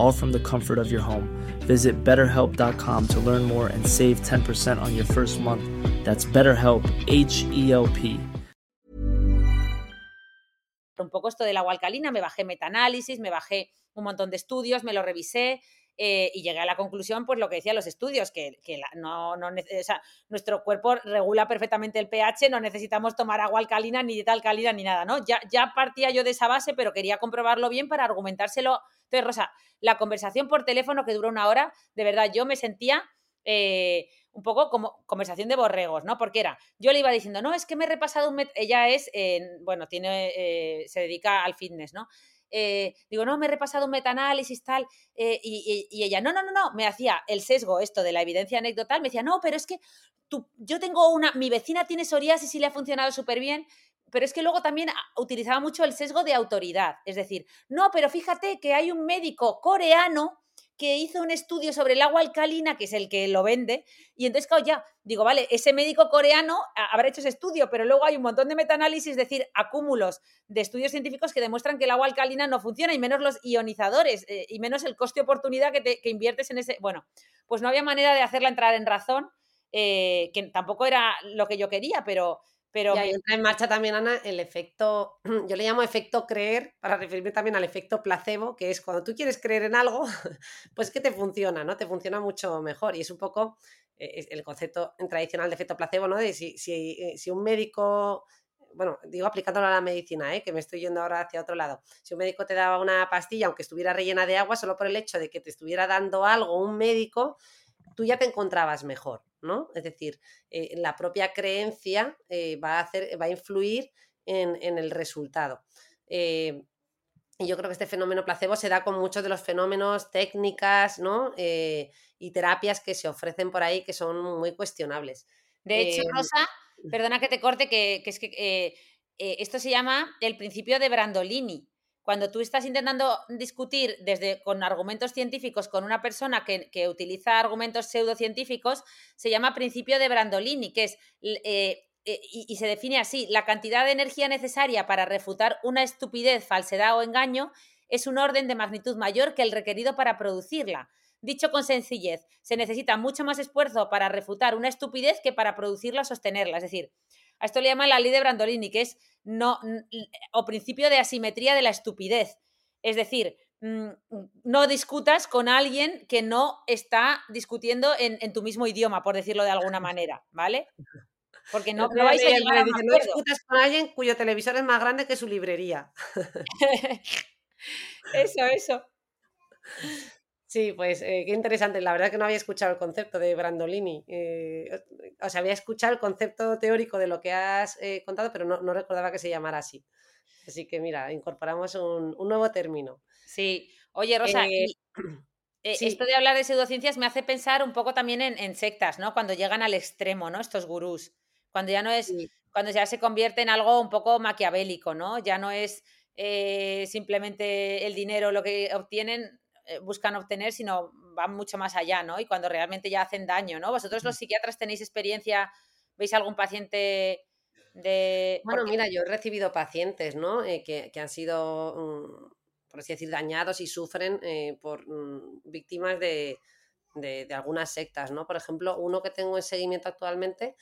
S4: all from the comfort of your home. Visit betterhelp.com to learn more and save 10% on your first month. That's BetterHelp, H E L P.
S3: Un poco esto del agua alcalina, me bajé metaanálisis, me bajé un montón de estudios, me lo revisé. Eh, y llegué a la conclusión, pues lo que decían los estudios, que, que no, no o sea, nuestro cuerpo regula perfectamente el pH, no necesitamos tomar agua alcalina, ni dieta alcalina, ni nada, ¿no? Ya, ya partía yo de esa base, pero quería comprobarlo bien para argumentárselo entonces, Rosa, la conversación por teléfono que duró una hora, de verdad, yo me sentía eh, un poco como conversación de borregos, ¿no? Porque era, yo le iba diciendo, no, es que me he repasado un... Ella es, bueno, tiene, eh, se dedica al fitness, ¿no? Eh, digo, no, me he repasado un metaanálisis, tal, y, y, ella, no, no, no, no, me hacía el sesgo esto de la evidencia anecdotal, me decía, no, pero es que tú, yo tengo una, mi vecina tiene psoriasis y le ha funcionado súper bien, pero es que luego también utilizaba mucho el sesgo de autoridad. Es decir, no, pero fíjate que hay un médico coreano que hizo un estudio sobre el agua alcalina, que es el que lo vende, y entonces, claro, ya, digo, vale, ese médico coreano habrá hecho ese estudio, pero luego hay un montón de metaanálisis, es decir, acúmulos de estudios científicos que demuestran que el agua alcalina no funciona, y menos los ionizadores, eh, y menos el coste oportunidad que, te, que inviertes en ese. Bueno, pues no había manera de hacerla entrar en razón, eh, que tampoco era lo que yo quería, pero pero
S2: y ahí entra en marcha también, Ana, el efecto, yo le llamo efecto creer, para referirme también al efecto placebo, que es cuando tú quieres creer en algo, pues que te funciona, ¿no? Te funciona mucho mejor. Y es un poco eh, el concepto tradicional de efecto placebo, ¿no? De si, si, eh, si un médico, bueno, digo aplicándolo a la medicina, ¿eh? que me estoy yendo ahora hacia otro lado. Si un médico te daba una pastilla, aunque estuviera rellena de agua, solo por el hecho de que te estuviera dando algo un médico, tú ya te encontrabas mejor. ¿no? Es decir, eh, la propia creencia eh, va, a hacer, va a influir en, el resultado. Eh, y yo creo que este fenómeno placebo se da con muchos de los fenómenos, técnicas, ¿no? y terapias que se ofrecen por ahí que son muy cuestionables.
S3: De hecho, Rosa, perdona que te corte, que, que es que esto se llama el principio de Brandolini cuando tú estás intentando discutir desde con argumentos científicos con una persona que, utiliza argumentos pseudocientíficos, se llama principio de Brandolini, que es eh, eh, y, se define así, la cantidad de energía necesaria para refutar una estupidez, falsedad o engaño es un orden de magnitud mayor que el requerido para producirla. Dicho con sencillez, se necesita mucho más esfuerzo para refutar una estupidez que para producirla o sostenerla. Es decir, a esto le llaman la ley de Brandolini, que es no, o principio de asimetría de la estupidez. Es decir, mm, no discutas con alguien que no está discutiendo en, tu mismo idioma, por decirlo de alguna manera, ¿vale? Porque no, no vais a llegar a
S2: No discutas con alguien cuyo televisor es más grande que su librería.
S3: eso, eso.
S2: Sí, pues eh, qué interesante. La verdad que no había escuchado el concepto de Brandolini. Eh, o sea, había escuchado el concepto teórico de lo que has eh, contado, pero no, recordaba que se llamara así. Así que mira, incorporamos un, nuevo término.
S3: Sí. Oye, Rosa, esto de hablar de pseudociencias me hace pensar un poco también en, sectas, ¿no? Cuando llegan al extremo, ¿no? Estos gurús. Cuando ya no es, cuando ya se convierte en algo un poco maquiavélico, ¿no? Ya no es simplemente el dinero lo que obtienen, buscan obtener, sino van mucho más allá, ¿no? Y cuando realmente ya hacen daño, ¿no? Vosotros los psiquiatras tenéis experiencia, ¿veis algún paciente de...
S2: Bueno, mira, yo he recibido pacientes, ¿no? Eh, que, han sido, mm, por así decir, dañados y sufren eh, por mm, víctimas de, de, algunas sectas, ¿no? Por ejemplo, uno que tengo en seguimiento actualmente,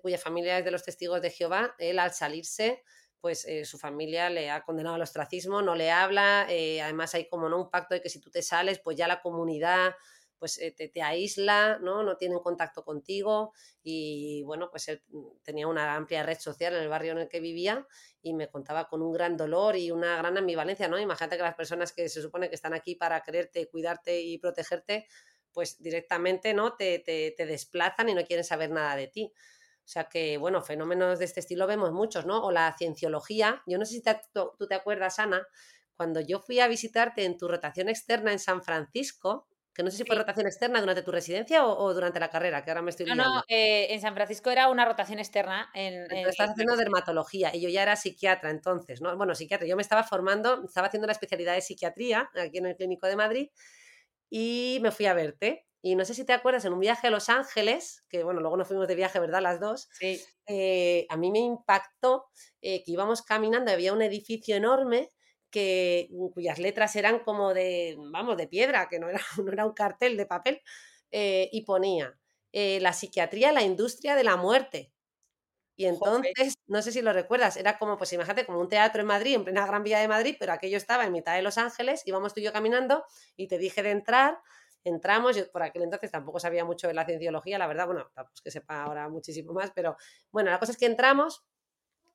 S2: cuya familia es de los testigos de Jehová, él al salirse pues eh, su familia le ha condenado al ostracismo, no le habla, eh, además hay como ¿no? un pacto de que si tú te sales, pues ya la comunidad pues eh, te, aísla, ¿no? no tienen contacto contigo y bueno, pues él tenía una amplia red social en el barrio en el que vivía y me contaba con un gran dolor y una gran ambivalencia, ¿no? Imagínate que las personas que se supone que están aquí para quererte, cuidarte y protegerte, pues directamente, ¿no? Te, te, te desplazan y no quieren saber nada de ti. O sea que, bueno, fenómenos de este estilo vemos muchos, ¿no? O la cienciología. Yo no sé si tú te acuerdas, Ana, cuando yo fui a visitarte en tu rotación externa en San Francisco, que no sé si fue rotación externa durante tu residencia o, durante la carrera, que ahora me estoy
S3: No, no, eh, en San Francisco era una rotación externa. En,
S2: estás haciendo dermatología y yo ya era psiquiatra entonces, ¿no? Bueno, psiquiatra, yo me estaba formando, estaba haciendo la especialidad de psiquiatría aquí en el Clínico de Madrid y me fui a verte. Y no sé si te acuerdas, en un viaje a Los Ángeles, que bueno, luego nos fuimos de viaje, ¿verdad? Las dos.
S3: Sí.
S2: Eh, a mí me impactó eh, que íbamos caminando, había un edificio enorme que, mm, cuyas letras eran como de, vamos, de piedra, que no era, no era un cartel de papel, eh, y ponía la psiquiatría, la industria de la muerte. Y entonces, no sé si lo recuerdas, era como, pues imagínate, como un teatro en Madrid, en plena Gran Vía de Madrid, pero aquello estaba en mitad de Los Ángeles, íbamos tú y yo caminando y te dije de entrar, entramos, yo por aquel entonces tampoco sabía mucho de la cienciología, la verdad, bueno, tampoco es que sepa ahora muchísimo más, pero bueno, la cosa es que entramos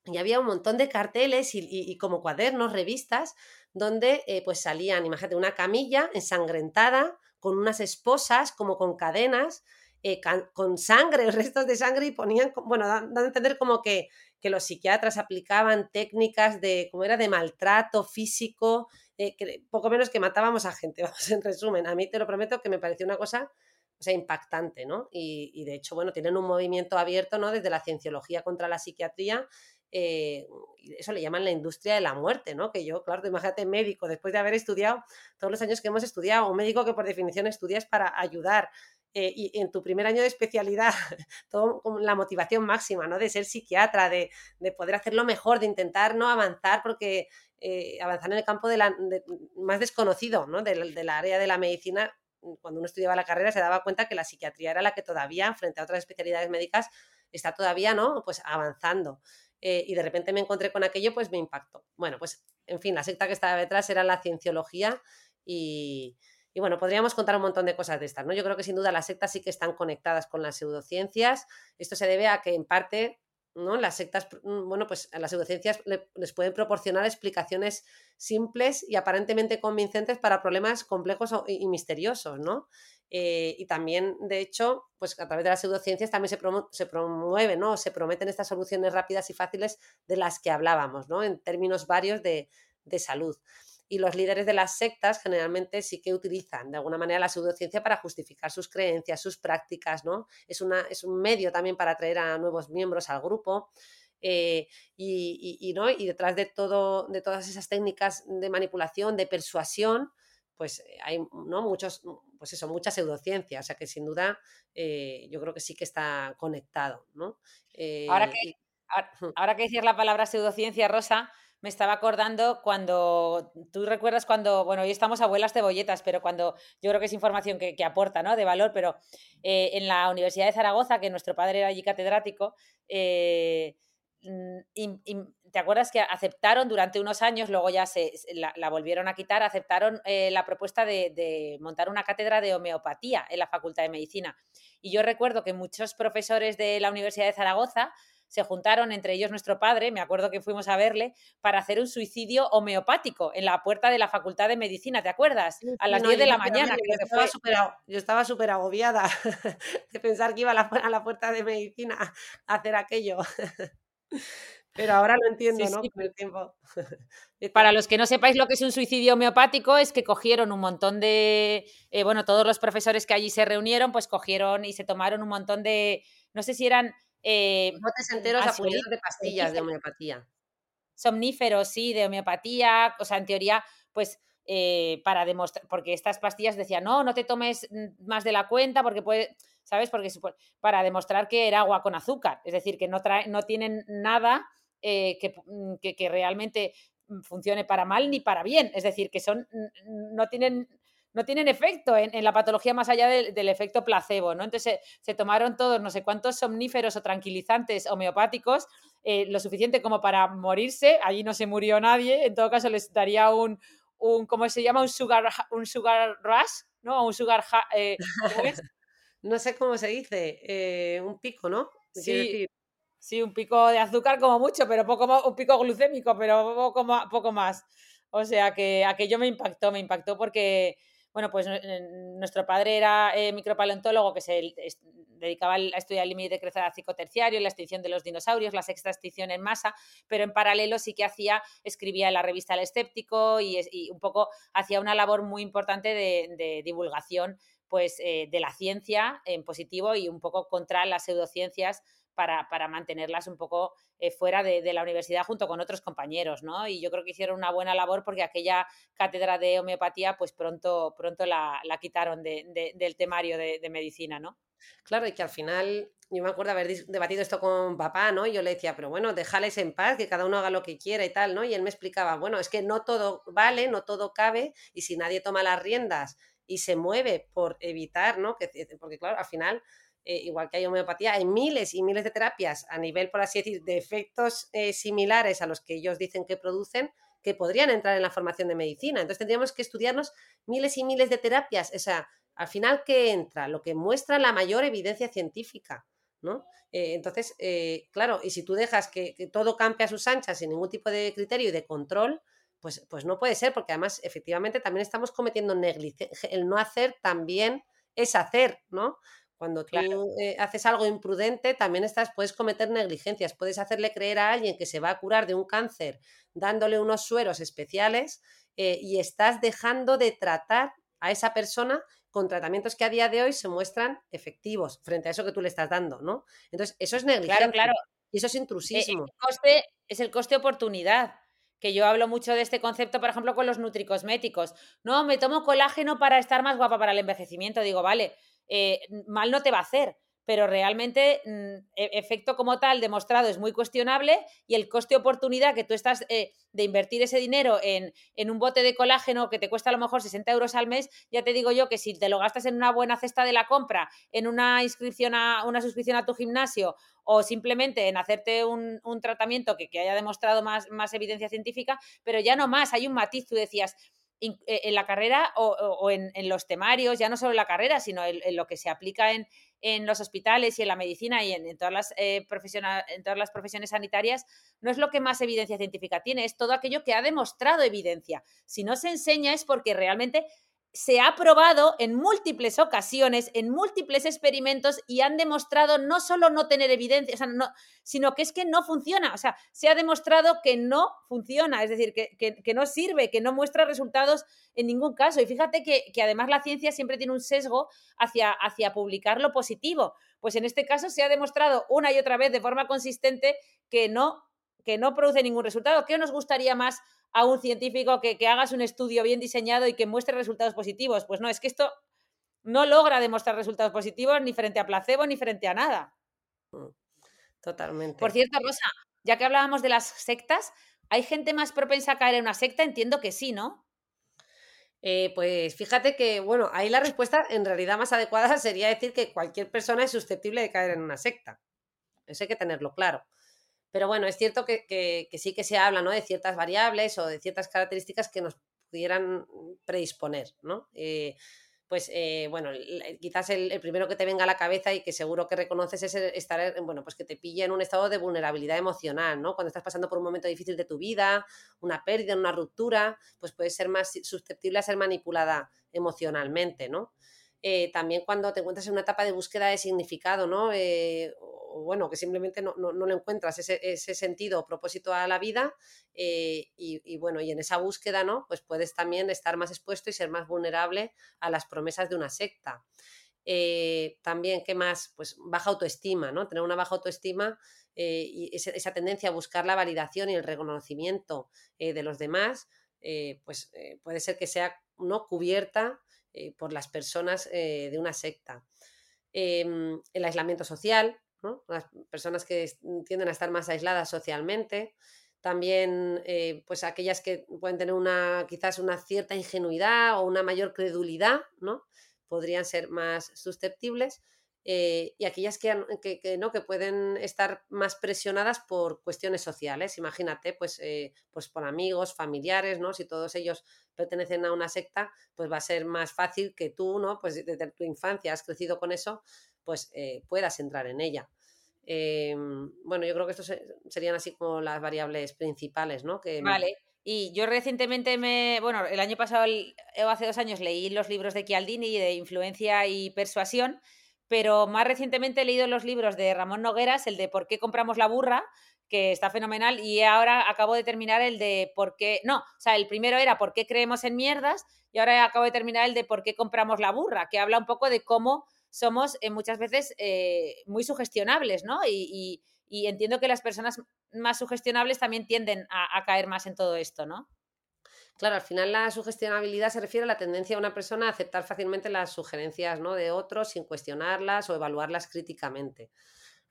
S2: y había un montón de carteles y, como cuadernos, revistas, donde eh, pues salían, imagínate, una camilla ensangrentada con unas esposas como con cadenas, eh, con sangre, restos de sangre y ponían, bueno, dando a entender como que, que, los psiquiatras aplicaban técnicas de, como era, de maltrato físico, eh, poco menos que matábamos a gente, vamos, en resumen. A mí te lo prometo que me pareció una cosa o sea, impactante, ¿no? Y, de hecho, bueno, tienen un movimiento abierto, ¿no? Desde la cienciología contra la psiquiatría, eh, eso le llaman la industria de la muerte, ¿no? Que yo, claro, imagínate médico, después de haber estudiado todos los años que hemos estudiado, un médico que por definición estudias para ayudar, eh, y en tu primer año de especialidad, todo con la motivación máxima, ¿no? De ser psiquiatra, de, poder hacerlo mejor, de intentar no avanzar, porque eh, avanzar en el campo de la, más desconocido, ¿no? Del, área de la medicina, cuando uno estudiaba la carrera se daba cuenta que la psiquiatría era la que todavía, frente a otras especialidades médicas, está todavía, ¿no? Pues avanzando. Eh, y de repente me encontré con aquello, pues me impactó. Bueno, pues en fin, la secta que estaba detrás era la cienciología y, y bueno, podríamos contar un montón de cosas de estas, ¿no? Yo creo que sin duda las sectas sí que están conectadas con las pseudociencias. Esto se debe a que en parte, ¿no? Las sectas, mm, bueno, pues las pseudociencias les pueden proporcionar explicaciones simples y aparentemente convincentes para problemas complejos y, misteriosos, ¿no? Eh, y también, de hecho, pues a través de las pseudociencias también se, se promueven, ¿no? Se prometen estas soluciones rápidas y fáciles de las que hablábamos, ¿no? En términos varios de, de salud y los líderes de las sectas generalmente sí que utilizan de alguna manera la pseudociencia para justificar sus creencias, sus prácticas, ¿no? Es, una, es un medio también para atraer a nuevos miembros al grupo. Eh, y, ¿no? y detrás de, todo, de todas esas técnicas de manipulación, de persuasión, pues eh, hay ¿no? Muchos, pues eso, mucha pseudociencia, o sea que sin duda eh, yo creo que sí que está conectado. ¿no?
S3: ahora, que, ahora, ahora que decir la palabra pseudociencia, Rosa, me estaba acordando cuando, tú recuerdas cuando, bueno, hoy estamos abuelas cebolletas, pero cuando, yo creo que es información que, aporta, ¿no? De valor, pero eh, en la Universidad de Zaragoza, que nuestro padre era allí catedrático, eh, mm, ¿te acuerdas que aceptaron durante unos años, luego ya se, la, volvieron a quitar, aceptaron eh, la propuesta de, de, montar una cátedra de homeopatía en la Facultad de Medicina? Y yo recuerdo que muchos profesores de la Universidad de Zaragoza se juntaron, entre ellos nuestro padre, me acuerdo que fuimos a verle, para hacer un suicidio homeopático en la puerta de la Facultad de Medicina, ¿te acuerdas? A las 10 de la mañana.
S2: Yo estaba súper agobiada de pensar que iba a la, puerta de Medicina a hacer aquello. Pero ahora lo entiendo, ¿no? Con el tiempo.
S3: Para los que no sepáis lo que es un suicidio homeopático, es que cogieron un montón de, eh, bueno, todos los profesores que allí se reunieron, pues cogieron y se tomaron un montón de, no sé si eran
S2: eh, Botes enteros de pastillas de homeopatía.
S3: Somníferos, sí, de homeopatía. O sea, en teoría, pues eh, para demostrar, porque estas pastillas decían, no, no te tomes más de la cuenta porque puede, ¿sabes? Porque para demostrar que era agua con azúcar, es decir, que no, trae, no tienen nada eh, mm, que, que, realmente funcione para mal ni para bien, es decir, que son, no tienen no tienen efecto en, la patología más allá del, efecto placebo, ¿no? Entonces se, tomaron todos no sé cuántos somníferos o tranquilizantes homeopáticos, eh, lo suficiente como para morirse, allí no se murió nadie, en todo caso les daría un, un ¿cómo se llama? Un sugar, un sugar rush, ¿no? Un sugar, eh,
S2: no sé cómo se dice, eh, un pico, ¿no?
S3: Sí, sí, un pico de azúcar como mucho, pero poco un pico glucémico, pero poco, poco más. O sea que aquello me impactó, me impactó porque bueno, pues nuestro padre era eh, micropaleontólogo que se dedicaba a estudiar el límite de crecer psicoterciario, la extinción de los dinosaurios, la sexta extinción en masa, pero en paralelo sí que hacía, escribía en la revista El Escéptico y, un poco hacía una labor muy importante de, divulgación pues, eh, de la ciencia en positivo y un poco contra las pseudociencias para, para mantenerlas un poco eh, fuera de, la universidad junto con otros compañeros, ¿no? Y yo creo que hicieron una buena labor porque aquella cátedra de homeopatía pues pronto, pronto la, quitaron del temario de, medicina, ¿no?
S2: Claro, y que al final, yo me acuerdo haber debatido esto con papá, ¿no? Y yo le decía, pero bueno, déjales en paz, que cada uno haga lo que quiera y tal, ¿no? Y él me explicaba, bueno, es que no todo vale, no todo cabe, y si nadie toma las riendas y se mueve por evitar, ¿no? Que, porque claro, al final eh, igual que hay homeopatía, hay miles y miles de terapias a nivel, por así decir, de efectos eh, similares a los que ellos dicen que producen, que podrían entrar en la formación de medicina. Entonces tendríamos que estudiarnos miles y miles de terapias. O sea, al final, ¿qué entra? Lo que muestra la mayor evidencia científica. ¿no? Eh, entonces, claro, y si tú dejas que, todo campe a sus anchas sin ningún tipo de criterio y de control, pues, pues no puede ser, porque además, efectivamente, también estamos cometiendo negligencia. El no hacer también es hacer, ¿no? Cuando tú eh, haces algo imprudente, también estás, puedes cometer negligencias, puedes hacerle creer a alguien que se va a curar de un cáncer dándole unos sueros especiales eh, y estás dejando de tratar a esa persona con tratamientos que a día de hoy se muestran efectivos frente a eso que tú le estás dando, ¿no? Entonces, eso es negligencia.
S3: Claro, claro.
S2: Y eso es intrusismo.
S3: el coste, es el coste oportunidad que yo hablo mucho de este concepto, por ejemplo, con los nutricosméticos. No, me tomo colágeno para estar más guapa para el envejecimiento. Digo, vale, eh, mal no te va a hacer, pero realmente mm, efecto como tal demostrado es muy cuestionable y el coste oportunidad que tú estás eh, de invertir ese dinero en, en, un bote de colágeno que te cuesta a lo mejor 60 euros al mes, ya te digo yo que si te lo gastas en una buena cesta de la compra, en una inscripción a una suscripción a tu gimnasio o simplemente en hacerte un, un tratamiento que, que, haya demostrado más, más evidencia científica, pero ya no más, hay un matiz, tú decías, en la carrera o, en, los temarios, ya no solo en la carrera, sino en, lo que se aplica en, los hospitales y en la medicina y en, todas las, eh, en todas las profesiones sanitarias, no es lo que más evidencia científica tiene, es todo aquello que ha demostrado evidencia. Si no se enseña es porque realmente se ha probado en múltiples ocasiones, en múltiples experimentos y han demostrado no solo no tener evidencia, sino que es que no funciona. O sea, se ha demostrado que no funciona, es decir, que, no sirve, que no muestra resultados en ningún caso. Y fíjate que, además la ciencia siempre tiene un sesgo hacia, hacia publicar lo positivo. Pues en este caso se ha demostrado una y otra vez de forma consistente que no que no produce ningún resultado. ¿Qué nos gustaría más a un científico que, hagas un estudio bien diseñado y que muestre resultados positivos. Pues no, es que esto no logra demostrar resultados positivos ni frente a placebo ni frente a nada.
S2: Mm, totalmente.
S3: Por cierto, Rosa, ya que hablábamos de las sectas, ¿Hay gente más propensa a caer en una secta? Entiendo que sí, ¿no?
S2: Eh, pues fíjate que, bueno, ahí la respuesta en realidad más adecuada sería decir que cualquier persona es susceptible de caer en una secta. Eso hay que tenerlo claro. Pero bueno, es cierto que, sí que se habla ¿no? de ciertas variables o de ciertas características que nos pudieran predisponer, ¿no? Eh, pues eh, bueno, quizás el, primero que te venga a la cabeza y que seguro que reconoces es estar, bueno, pues que te pilla en un estado de vulnerabilidad emocional, ¿no? Cuando estás pasando por un momento difícil de tu vida, una pérdida, una ruptura, pues puedes ser más susceptible a ser manipulada emocionalmente, ¿no? Eh, también cuando te encuentras en una etapa de búsqueda de significado, ¿no? O bueno, que simplemente no, no, le encuentras ese, ese, sentido o propósito a la vida eh, y, bueno, y en esa búsqueda, ¿no? Pues puedes también estar más expuesto y ser más vulnerable a las promesas de una secta. Eh, también, ¿qué más? Pues baja autoestima, ¿no? Tener una baja autoestima eh, y esa, tendencia a buscar la validación y el reconocimiento de los demás, pues puede ser que sea no cubierta por las personas de una secta. Em, el aislamiento social, las personas que tienden a estar más aisladas socialmente, también eh, pues aquellas que pueden tener una quizás una cierta ingenuidad o una mayor credulidad, ¿no? Podrían ser más susceptibles. Eh, y aquellas que, ¿no? que pueden estar más presionadas por cuestiones sociales. Imagínate, pues, eh, pues por amigos, familiares, ¿no? Si todos ellos pertenecen a una secta, pues va a ser más fácil que tú, ¿no? Pues desde tu infancia has crecido con eso, pues eh, puedas entrar en ella. Em, bueno, yo creo que estos serían así como las variables principales, ¿no? Que...
S3: Vale. Y yo recientemente me, bueno, el año pasado o hace dos años leí los libros de Chialdini de influencia y persuasión, pero más recientemente he leído los libros de Ramón Nogueras, el de ¿Por qué compramos la burra? que está fenomenal, y ahora acabo de terminar el de por qué, no, o sea, el primero era por qué creemos en mierdas, y ahora acabo de terminar el de por qué compramos la burra, que habla un poco de cómo somos eh, muchas veces eh, muy sugestionables, ¿no? Y, entiendo que las personas más sugestionables también tienden a, caer más en todo esto, ¿no?
S2: Claro, al final la sugestionabilidad se refiere a la tendencia de una persona a aceptar fácilmente las sugerencias ¿no? de otros sin cuestionarlas o evaluarlas críticamente.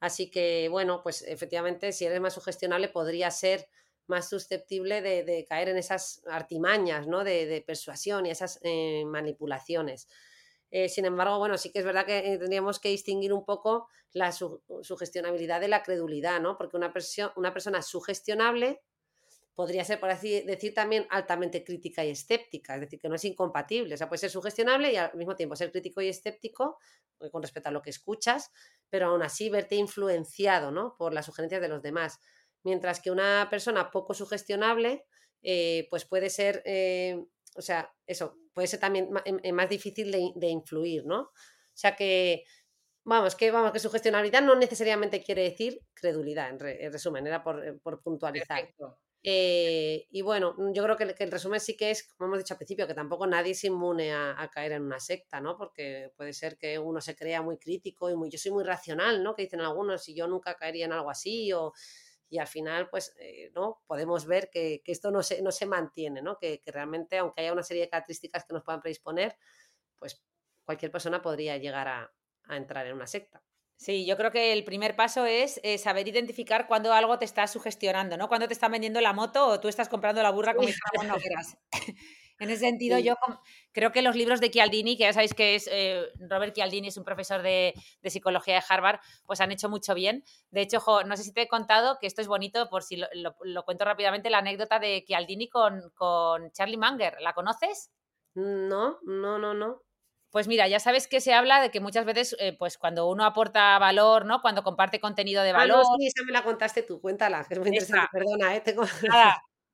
S2: Así que, bueno, pues efectivamente, si eres más sugestionable, podría ser más susceptible de, caer en esas artimañas ¿no? de, persuasión y esas eh, manipulaciones. Eh, sin embargo, bueno, sí que es verdad que eh, tendríamos que distinguir un poco la sugestionabilidad de la credulidad, ¿no? Porque una, una persona sugestionable podría ser, por así decir, también altamente crítica y escéptica, es decir, que no es incompatible. O sea, puede ser sugestionable y al mismo tiempo ser crítico y escéptico eh, con respecto a lo que escuchas, pero aún así verte influenciado ¿no? por las sugerencias de los demás. Mientras que una persona poco sugestionable, pues puede ser, o sea, eso, puede ser también eh, más difícil de, influir, ¿no? O sea que, vamos, que vamos, que sugestionabilidad no necesariamente quiere decir credulidad, en, resumen, era por, eh, puntualizar. Eh, y bueno, yo creo que, el resumen sí que es, como hemos dicho al principio, que tampoco nadie es inmune a, caer en una secta, ¿no? Porque puede ser que uno se crea muy crítico y muy, yo soy muy racional, ¿no? Que dicen algunos, y yo nunca caería en algo así, o y al final, pues, eh, ¿no? Podemos ver que, esto no se, no se mantiene, ¿no? Que, realmente, aunque haya una serie de características que nos puedan predisponer, pues cualquier persona podría llegar a, entrar en una secta.
S3: Sí, yo creo que el primer paso es eh, saber identificar cuando algo te está sugestionando, ¿no? Cuando te están vendiendo la moto o tú estás comprando la burra como si no quieras. En ese sentido, yo creo que los libros de Chialdini, que ya sabéis que es eh, Robert Chialdini, es un profesor de, psicología de Harvard, pues han hecho mucho bien. De hecho, no sé si te he contado que esto es bonito, por si lo, cuento rápidamente, la anécdota de Chialdini con, con Charlie Munger. ¿La conoces?
S2: No, no, no, no.
S3: Pues mira, ya sabes que se habla de que muchas veces, eh, pues cuando uno aporta valor, ¿no? Cuando comparte contenido de valor. Ah,
S2: no, sí, esa me la contaste tú, cuéntala, que es muy interesante. Perdona, ¿eh? Tengo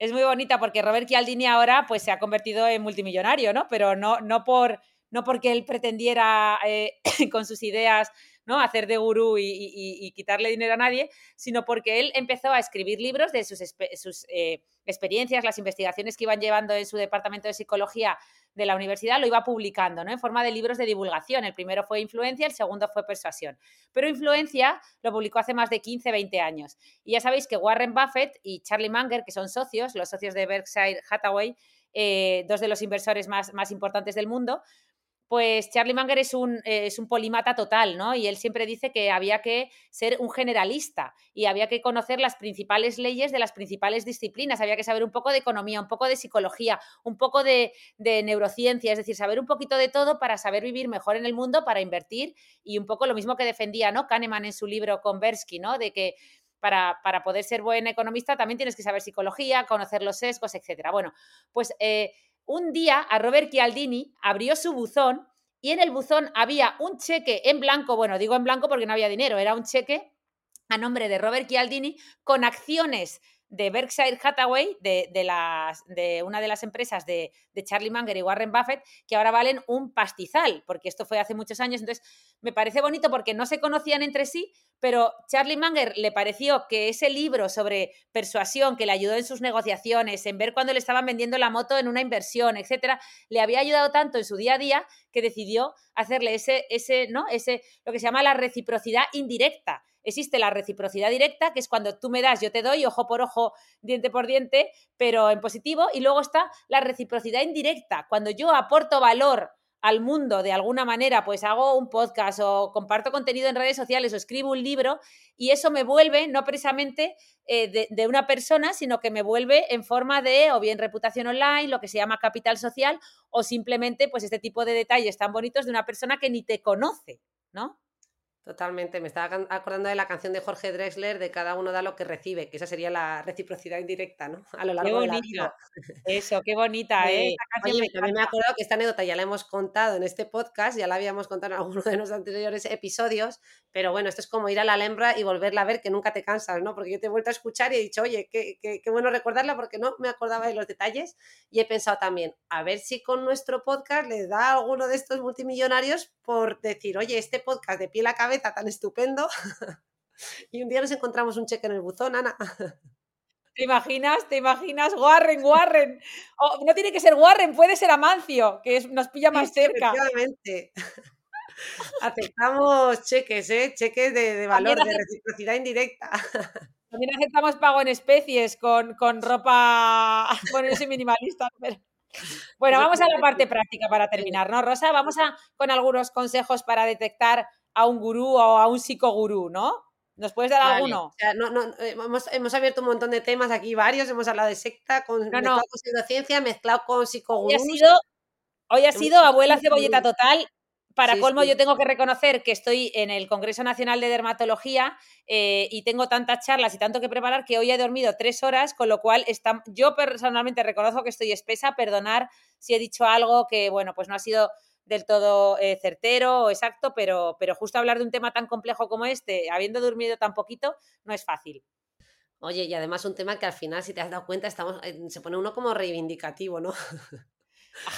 S3: es muy bonita porque Robert Cialdini ahora pues se ha convertido en multimillonario, ¿no? Pero no, no, por, no porque él pretendiera eh, con sus ideas ¿no? hacer de gurú y, quitarle dinero a nadie, sino porque él empezó a escribir libros de sus, sus eh, experiencias, las investigaciones que iban llevando en su departamento de psicología de la universidad lo iba publicando, ¿no? En forma de libros de divulgación. El primero fue Influencia, el segundo fue Persuasión. Pero Influencia lo publicó hace más de 15, 20 años. Y ya sabéis que Warren Buffett y Charlie Munger, que son socios, los socios de Berkshire Hathaway, eh, dos de los inversores más, más importantes del mundo, pues Charlie Munger es un, es un polimata total, ¿no? Y él siempre dice que había que ser un generalista y había que conocer las principales leyes de las principales disciplinas, había que saber un poco de economía, un poco de psicología, un poco de, de neurociencia, es decir, saber un poquito de todo para saber vivir mejor en el mundo, para invertir y un poco lo mismo que defendía, ¿no? Kahneman en su libro Konversky, ¿no? De que para, para, poder ser buen economista también tienes que saber psicología, conocer los sesgos, etcétera. Bueno, pues eh, un día a Robert Chialdini abrió su buzón y en el buzón había un cheque en blanco, bueno, digo en blanco porque no había dinero, era un cheque a nombre de Robert Chialdini con acciones de Berkshire Hathaway, de, de, las, de una de las empresas de, de, Charlie Munger y Warren Buffett, que ahora valen un pastizal, porque esto fue hace muchos años. Entonces, me parece bonito porque no se conocían entre sí, pero Charlie Munger le pareció que ese libro sobre persuasión que le ayudó en sus negociaciones, en ver cuando le estaban vendiendo la moto en una inversión, etcétera, le había ayudado tanto en su día a día que decidió hacerle ese, ese, ¿no? Ese, lo que se llama la reciprocidad indirecta existe la reciprocidad directa, que es cuando tú me das, yo te doy, ojo por ojo, diente por diente, pero en positivo, y luego está la reciprocidad indirecta, cuando yo aporto valor al mundo de alguna manera, pues hago un podcast o comparto contenido en redes sociales o escribo un libro y eso me vuelve no precisamente eh, de, de, una persona, sino que me vuelve en forma de o bien reputación online, lo que se llama capital social o simplemente pues este tipo de detalles tan bonitos de una persona que ni te conoce, ¿no?
S2: Totalmente, me estaba acordando de la canción de Jorge Drexler de cada uno da lo que recibe, que esa sería la reciprocidad indirecta, ¿no? A lo largo de la vida.
S3: Eso, qué bonita, ¿eh?
S2: Oye, me también me acuerdo que esta anécdota ya la hemos contado en este podcast, ya la habíamos contado en alguno de los anteriores episodios, pero bueno, esto es como ir a la Alhambra y volverla a ver, que nunca te cansas, ¿no? Porque yo te he vuelto a escuchar y he dicho, oye, qué, qué, qué bueno recordarla porque no me acordaba de los detalles y he pensado también, a ver si con nuestro podcast le da a alguno de estos multimillonarios por decir, oye, este podcast de pie a cabeza tan estupendo. y un día nos encontramos un cheque en el buzón, Ana.
S3: ¿Te imaginas? ¿Te imaginas? Warren, Warren. Oh, no tiene que ser Warren, puede ser Amancio, que es, nos pilla más
S2: sí,
S3: cerca.
S2: Efectivamente. Aceptamos cheques, ¿eh? Cheques de, de valor, de reciprocidad indirecta.
S3: También aceptamos pago en especies con, con ropa, bueno, yo soy minimalista, pero... Bueno, vamos a la parte práctica para terminar, ¿no, Rosa? Vamos a con algunos consejos para detectar a un gurú o a un psicogurú, ¿no? ¿Nos puedes dar
S2: vale.
S3: alguno?
S2: O sea, no, no, hemos, hemos, abierto un montón de temas aquí, varios. Hemos hablado de secta, con,
S3: no,
S2: mezclado
S3: no.
S2: con pseudociencia, mezclado con psicogurús.
S3: Hoy ha sido, hoy ha sido abuela cebolleta total. Para
S2: Sí,
S3: colmo,
S2: sí.
S3: yo tengo que reconocer que estoy en el Congreso Nacional de Dermatología eh, y tengo tantas charlas y tanto que preparar que hoy he dormido tres horas, con lo cual está, yo personalmente reconozco que estoy espesa, perdonar si he dicho algo que, bueno, pues no ha sido del todo eh, certero o exacto, pero, pero justo hablar de un tema tan complejo como este, habiendo dormido tan poquito, no es fácil.
S2: Oye, y además un tema que al final, si te has dado cuenta, estamos, eh, se pone uno como reivindicativo, ¿no?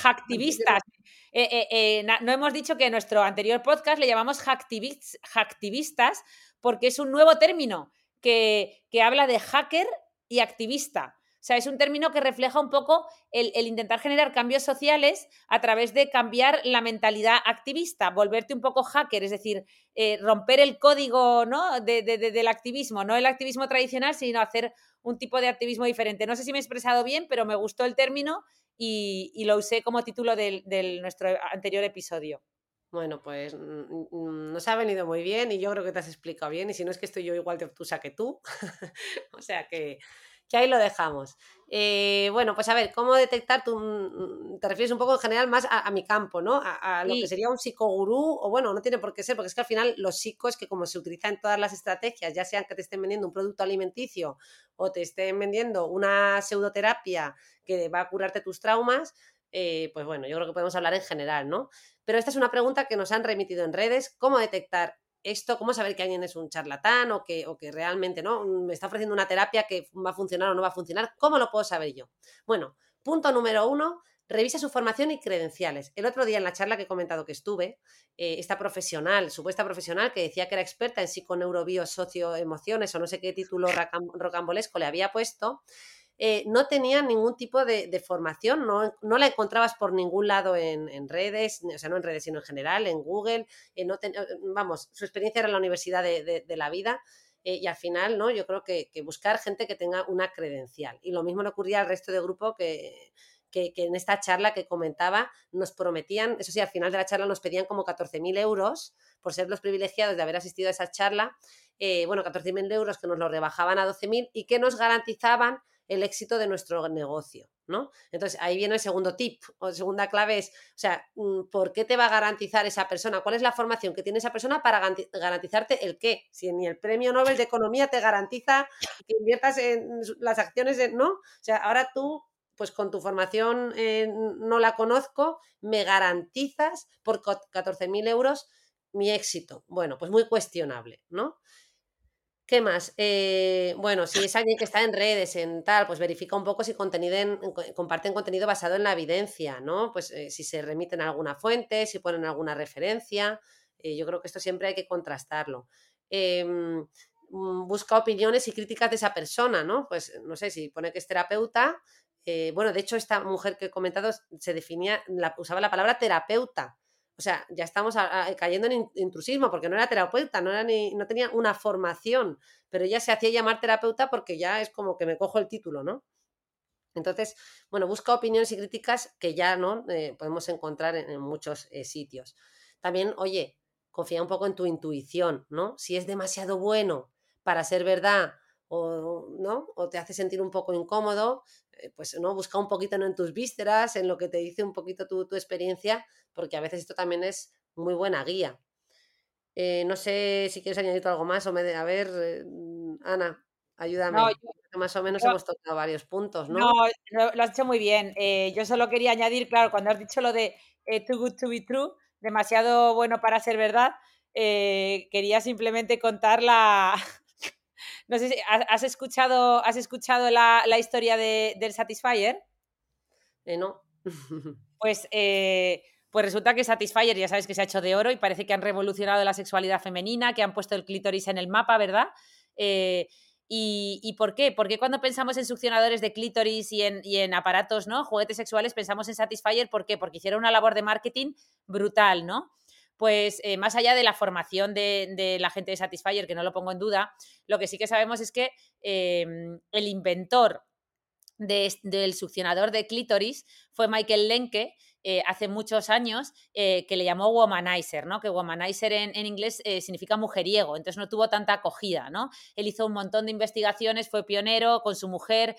S3: Hacktivistas. Eh, eh, eh, no hemos dicho que en nuestro anterior podcast le llamamos hacktivis, hacktivistas porque es un nuevo término que, que habla de hacker y activista. O sea, es un término que refleja un poco el, intentar generar cambios sociales a través de cambiar la mentalidad activista, volverte un poco hacker, es decir, eh, romper el código ¿no? de, de, de, del activismo, no el activismo tradicional, sino hacer un tipo de activismo diferente. No sé si me he expresado bien, pero me gustó el término y, y lo usé como título de, de nuestro anterior episodio.
S2: Bueno, pues mm, nos ha venido muy bien y yo creo que te has explicado bien y si no es que estoy yo igual de obtusa que tú. o sea que que ahí lo dejamos. Eh, bueno, pues a ver, ¿cómo detectar? Tú mm, te refieres un poco en general más a, a mi campo, ¿no? A, a lo sí. que sería un psicogurú, o bueno, no tiene por qué ser, porque es que al final los psicos, que como se utiliza en todas las estrategias, ya sean que te estén vendiendo un producto alimenticio o te estén vendiendo una pseudoterapia que va a curarte tus traumas, eh, pues bueno, yo creo que podemos hablar en general, ¿no? Pero esta es una pregunta que nos han remitido en redes, ¿cómo detectar esto, cómo saber que alguien es un charlatán o que, o que realmente no me está ofreciendo una terapia que va a funcionar o no va a funcionar, ¿cómo lo puedo saber yo? Bueno, punto número uno, revisa su formación y credenciales. El otro día en la charla que he comentado que estuve, eh, esta profesional, supuesta profesional que decía que era experta en psiconeurobios socioemociones o no sé qué título rocambolesco le había puesto, eh, no tenía ningún tipo de, de formación, no, no, la encontrabas por ningún lado en, en, redes, o sea, no en redes, sino en general, en Google, eh, no ten, vamos, su experiencia era la universidad de, de, la vida eh, y al final, ¿no? Yo creo que, que, buscar gente que tenga una credencial. Y lo mismo le ocurría al resto del grupo que, que, que, en esta charla que comentaba nos prometían, eso sí, al final de la charla nos pedían como 14.000 euros por ser los privilegiados de haber asistido a esa charla, eh, bueno, 14.000 euros que nos lo rebajaban a 12.000 y que nos garantizaban el éxito de nuestro negocio, ¿no? Entonces, ahí viene el segundo tip, o segunda clave es, o sea, mm, ¿por qué te va a garantizar esa persona? ¿Cuál es la formación que tiene esa persona para garantizarte el qué? Si ni el premio Nobel de Economía te garantiza que inviertas en las acciones, ¿no? O sea, ahora tú pues con tu formación eh, no la conozco, me garantizas por 14.000 euros mi éxito. Bueno, pues muy cuestionable, ¿no? ¿Qué más? Eh, bueno, si es alguien que está en redes, en tal, pues verifica un poco si contenido comparten contenido basado en la evidencia, ¿no? Pues eh, si se remiten a alguna fuente, si ponen alguna referencia. Eh, yo creo que esto siempre hay que contrastarlo. Em, mm, busca opiniones y críticas de esa persona, ¿no? Pues no sé, si pone que es terapeuta. bueno, de hecho, esta mujer que he comentado se definía, usaba la palabra terapeuta o sea, ya estamos cayendo en intrusismo porque no era terapeuta, no, era ni, no tenía una formación, pero ella se hacía llamar terapeuta porque ya es como que me cojo el título, ¿no? Entonces, bueno, busca opiniones y críticas que ya no eh, podemos encontrar en, muchos eh, sitios. También, oye, confía un poco en tu intuición, ¿no? Si es demasiado bueno para ser verdad o, ¿no? o te hace sentir un poco incómodo, pues no busca un poquito en tus vísceras, en lo que te dice un poquito tu, tu experiencia, porque a veces esto también es muy buena guía. Eh, no sé si quieres añadir algo más o me de, a ver, eh, Ana, ayúdame. más o menos hemos tocado varios puntos, ¿no?
S3: No, lo, has hecho muy bien. yo solo quería añadir, claro, cuando has dicho lo de too good to be true, demasiado bueno para ser verdad, quería simplemente contar la, no sé si has escuchado, has escuchado la, historia de, del Satisfyer.
S2: Eh, no.
S3: pues, eh, pues resulta que Satisfyer ya sabes que se ha hecho de oro y parece que han revolucionado la sexualidad femenina, que han puesto el clítoris en el mapa, ¿verdad? Eh, y, por qué? Porque cuando pensamos en succionadores de clítoris y en, y en, aparatos, ¿no? Juguetes sexuales, pensamos en Satisfyer, ¿por qué? Porque hicieron una labor de marketing brutal, ¿no? Pues eh, más allá de la formación de, la gente de Satisfyer, que no lo pongo en duda, lo que sí que sabemos es que em, el inventor del succionador de clítoris fue Michael Lenke, eh, hace muchos años eh, que le llamó womanizer, ¿no? Que womanizer en, inglés eh, significa mujeriego, entonces no tuvo tanta acogida, ¿no? Él hizo un montón de investigaciones, fue pionero con su mujer,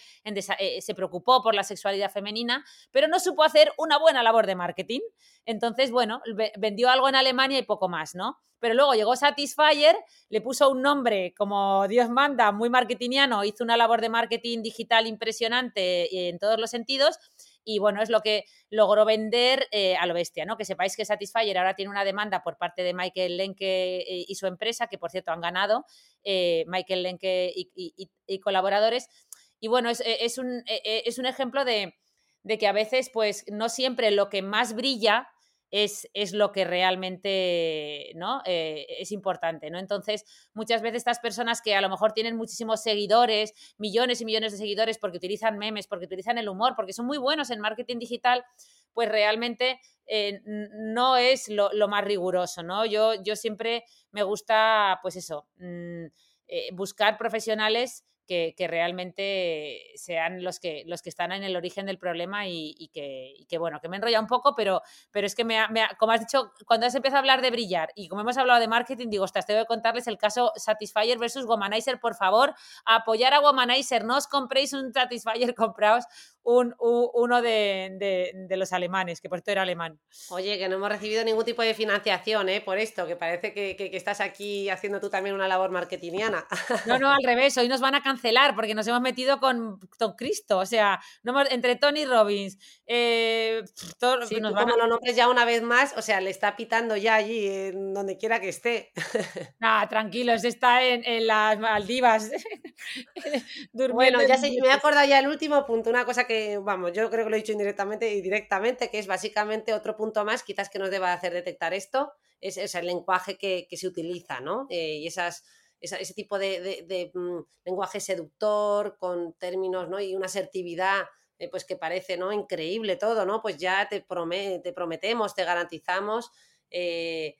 S3: se preocupó por la sexualidad femenina, pero no supo hacer una buena labor de marketing. Entonces, bueno, vendió algo en Alemania y poco más, ¿no? Pero luego llegó Satisfyer, le puso un nombre como Dios manda, muy marketingiano, hizo una labor de marketing digital impresionante en todos los sentidos y bueno, es lo que logró vender eh, a lo bestia, ¿no? Que sepáis que Satisfyer ahora tiene una demanda por parte de Michael Lenke eh, y su empresa, que por cierto han ganado, eh, Michael Lenke y, colaboradores. Y bueno, es, un, es un, ejemplo de, de que a veces, pues, no siempre lo que más brilla es, lo que realmente ¿no? Eh, es importante. ¿no? Entonces, muchas veces estas personas que a lo mejor tienen muchísimos seguidores, millones y millones de seguidores porque utilizan memes, porque utilizan el humor, porque son muy buenos en marketing digital, pues realmente eh, no es lo, más riguroso. ¿no? Yo, yo siempre me gusta, pues eso, mm, eh, buscar profesionales que, realmente sean los que, los que están en el origen del problema y, que, bueno, que me enrolla un poco, pero, pero es que, me, como has dicho, cuando has empezado a hablar de brillar y como hemos hablado de marketing, digo, ostras, tengo que contarles el caso Satisfyer versus Womanizer, por favor, apoyar a Womanizer, no os compréis un Satisfyer, compraos un, uno de, los alemanes, que por esto era alemán.
S2: Oye, que no hemos recibido ningún tipo de financiación, ¿eh? Por esto, que parece que, que, estás aquí haciendo tú también una labor marketingiana.
S3: No, no, al revés, hoy nos van a cancelar porque nos hemos metido con, con Cristo, o sea, no entre Tony Robbins, eh,
S2: todo, sí, nos como lo nombres ya una vez más, o sea, le está pitando ya allí, en donde quiera que esté.
S3: Nah, tranquilos, está en, en las Maldivas.
S2: bueno, ya me he acordado ya el último punto, una cosa que vamos, yo creo que lo he dicho indirectamente y directamente, que es básicamente otro punto más, quizás que nos deba hacer detectar esto, es, el lenguaje que, se utiliza, ¿no? Eh, y esas, ese tipo de, mm, lenguaje seductor, con términos, ¿no? Y una asertividad, eh, pues que parece, ¿no? Increíble todo, ¿no? Pues ya te, te prometemos, te garantizamos. Eh,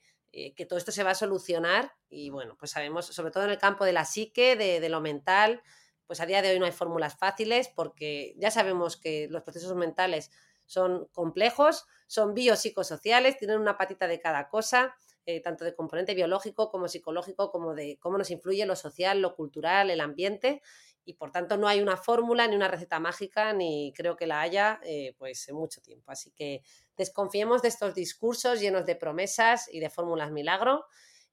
S2: que todo esto se va a solucionar y bueno, pues sabemos, sobre todo en el campo de la psique, de, de lo mental, pues a día de hoy no hay fórmulas fáciles porque ya sabemos que los procesos mentales son complejos, son biopsicosociales, tienen una patita de cada cosa, eh, tanto de componente biológico como psicológico, como de cómo nos influye lo social, lo cultural, el ambiente, y por tanto no hay una fórmula ni una receta mágica, ni creo que la haya eh, pues en mucho tiempo. Así que desconfiemos de estos discursos llenos de promesas y de fórmulas milagro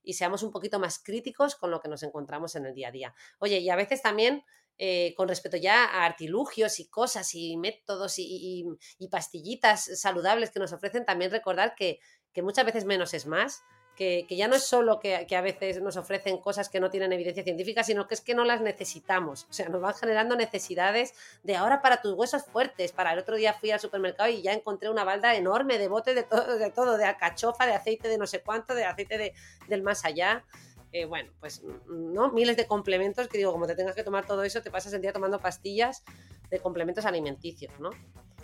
S2: y seamos un poquito más críticos con lo que nos encontramos en el día a día. Oye, y a veces también eh, con respecto ya a artilugios y cosas y métodos y, pastillitas saludables que nos ofrecen, también recordar que, que muchas veces menos es más que, ya no es solo que, a veces nos ofrecen cosas que no tienen evidencia científica, sino que es que no las necesitamos. O sea, nos van generando necesidades de ahora para tus huesos fuertes. Para el otro día fui al supermercado y ya encontré una balda enorme de botes de todo, de todo, de alcachofa, de aceite de no sé cuánto, de aceite de, del más allá. Eh, bueno, pues no, miles de complementos que digo, como te tengas que tomar todo eso, te pasas el día tomando pastillas de complementos alimenticios, ¿no?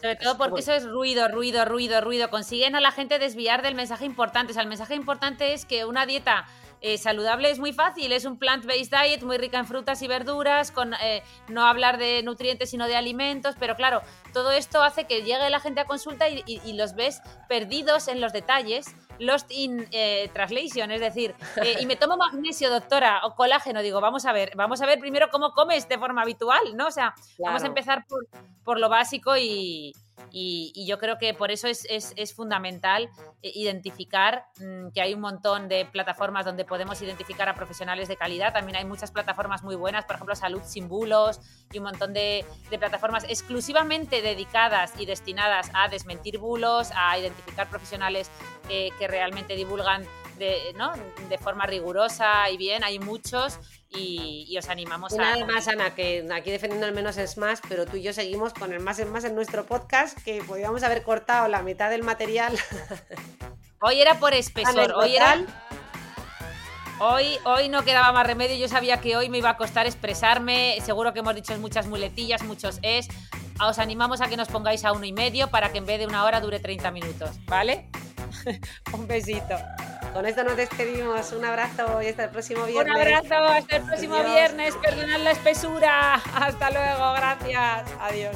S3: Sobre todo porque eso es ruido, ruido, ruido, ruido. Consiguen a la gente desviar del mensaje importante. O sea, el mensaje importante es que una dieta eh, saludable es muy fácil, es un plant-based diet muy rica en frutas y verduras, con eh, no hablar de nutrientes sino de alimentos, pero claro, todo esto hace que llegue la gente a consulta y, los ves perdidos en los detalles. Lost in eh, translation, es decir, y me tomo magnesio, doctora, o colágeno, digo, vamos a ver, vamos a ver primero cómo comes de forma habitual, ¿no? O sea, vamos a empezar por, por lo básico y, y, yo creo que por eso es, es, fundamental eh, identificar mm, que hay un montón de plataformas donde podemos identificar a profesionales de calidad. También hay muchas plataformas muy buenas, por ejemplo, Salud sin bulos y un montón de, de plataformas exclusivamente dedicadas y destinadas a desmentir bulos, a identificar profesionales que realmente divulgan de, ¿no? de forma rigurosa y bien. Hay muchos y, os animamos
S2: a... Nada más, Ana, que aquí defendiendo el menos es más, pero tú y yo seguimos con el más es más en nuestro podcast, que podríamos haber cortado la mitad del material.
S3: Hoy era por espesor, hoy era... Hoy, hoy no quedaba más remedio, yo sabía que hoy me iba a costar expresarme, seguro que hemos dicho muchas muletillas, muchos es. Os animamos a que nos pongáis a uno y medio para que en vez de una hora dure 30 minutos, ¿vale? Un besito.
S2: Con esto nos despedimos. Un abrazo y hasta el próximo viernes.
S3: Un abrazo, hasta el próximo viernes. Perdonad la espesura. Hasta luego, gracias. Adiós.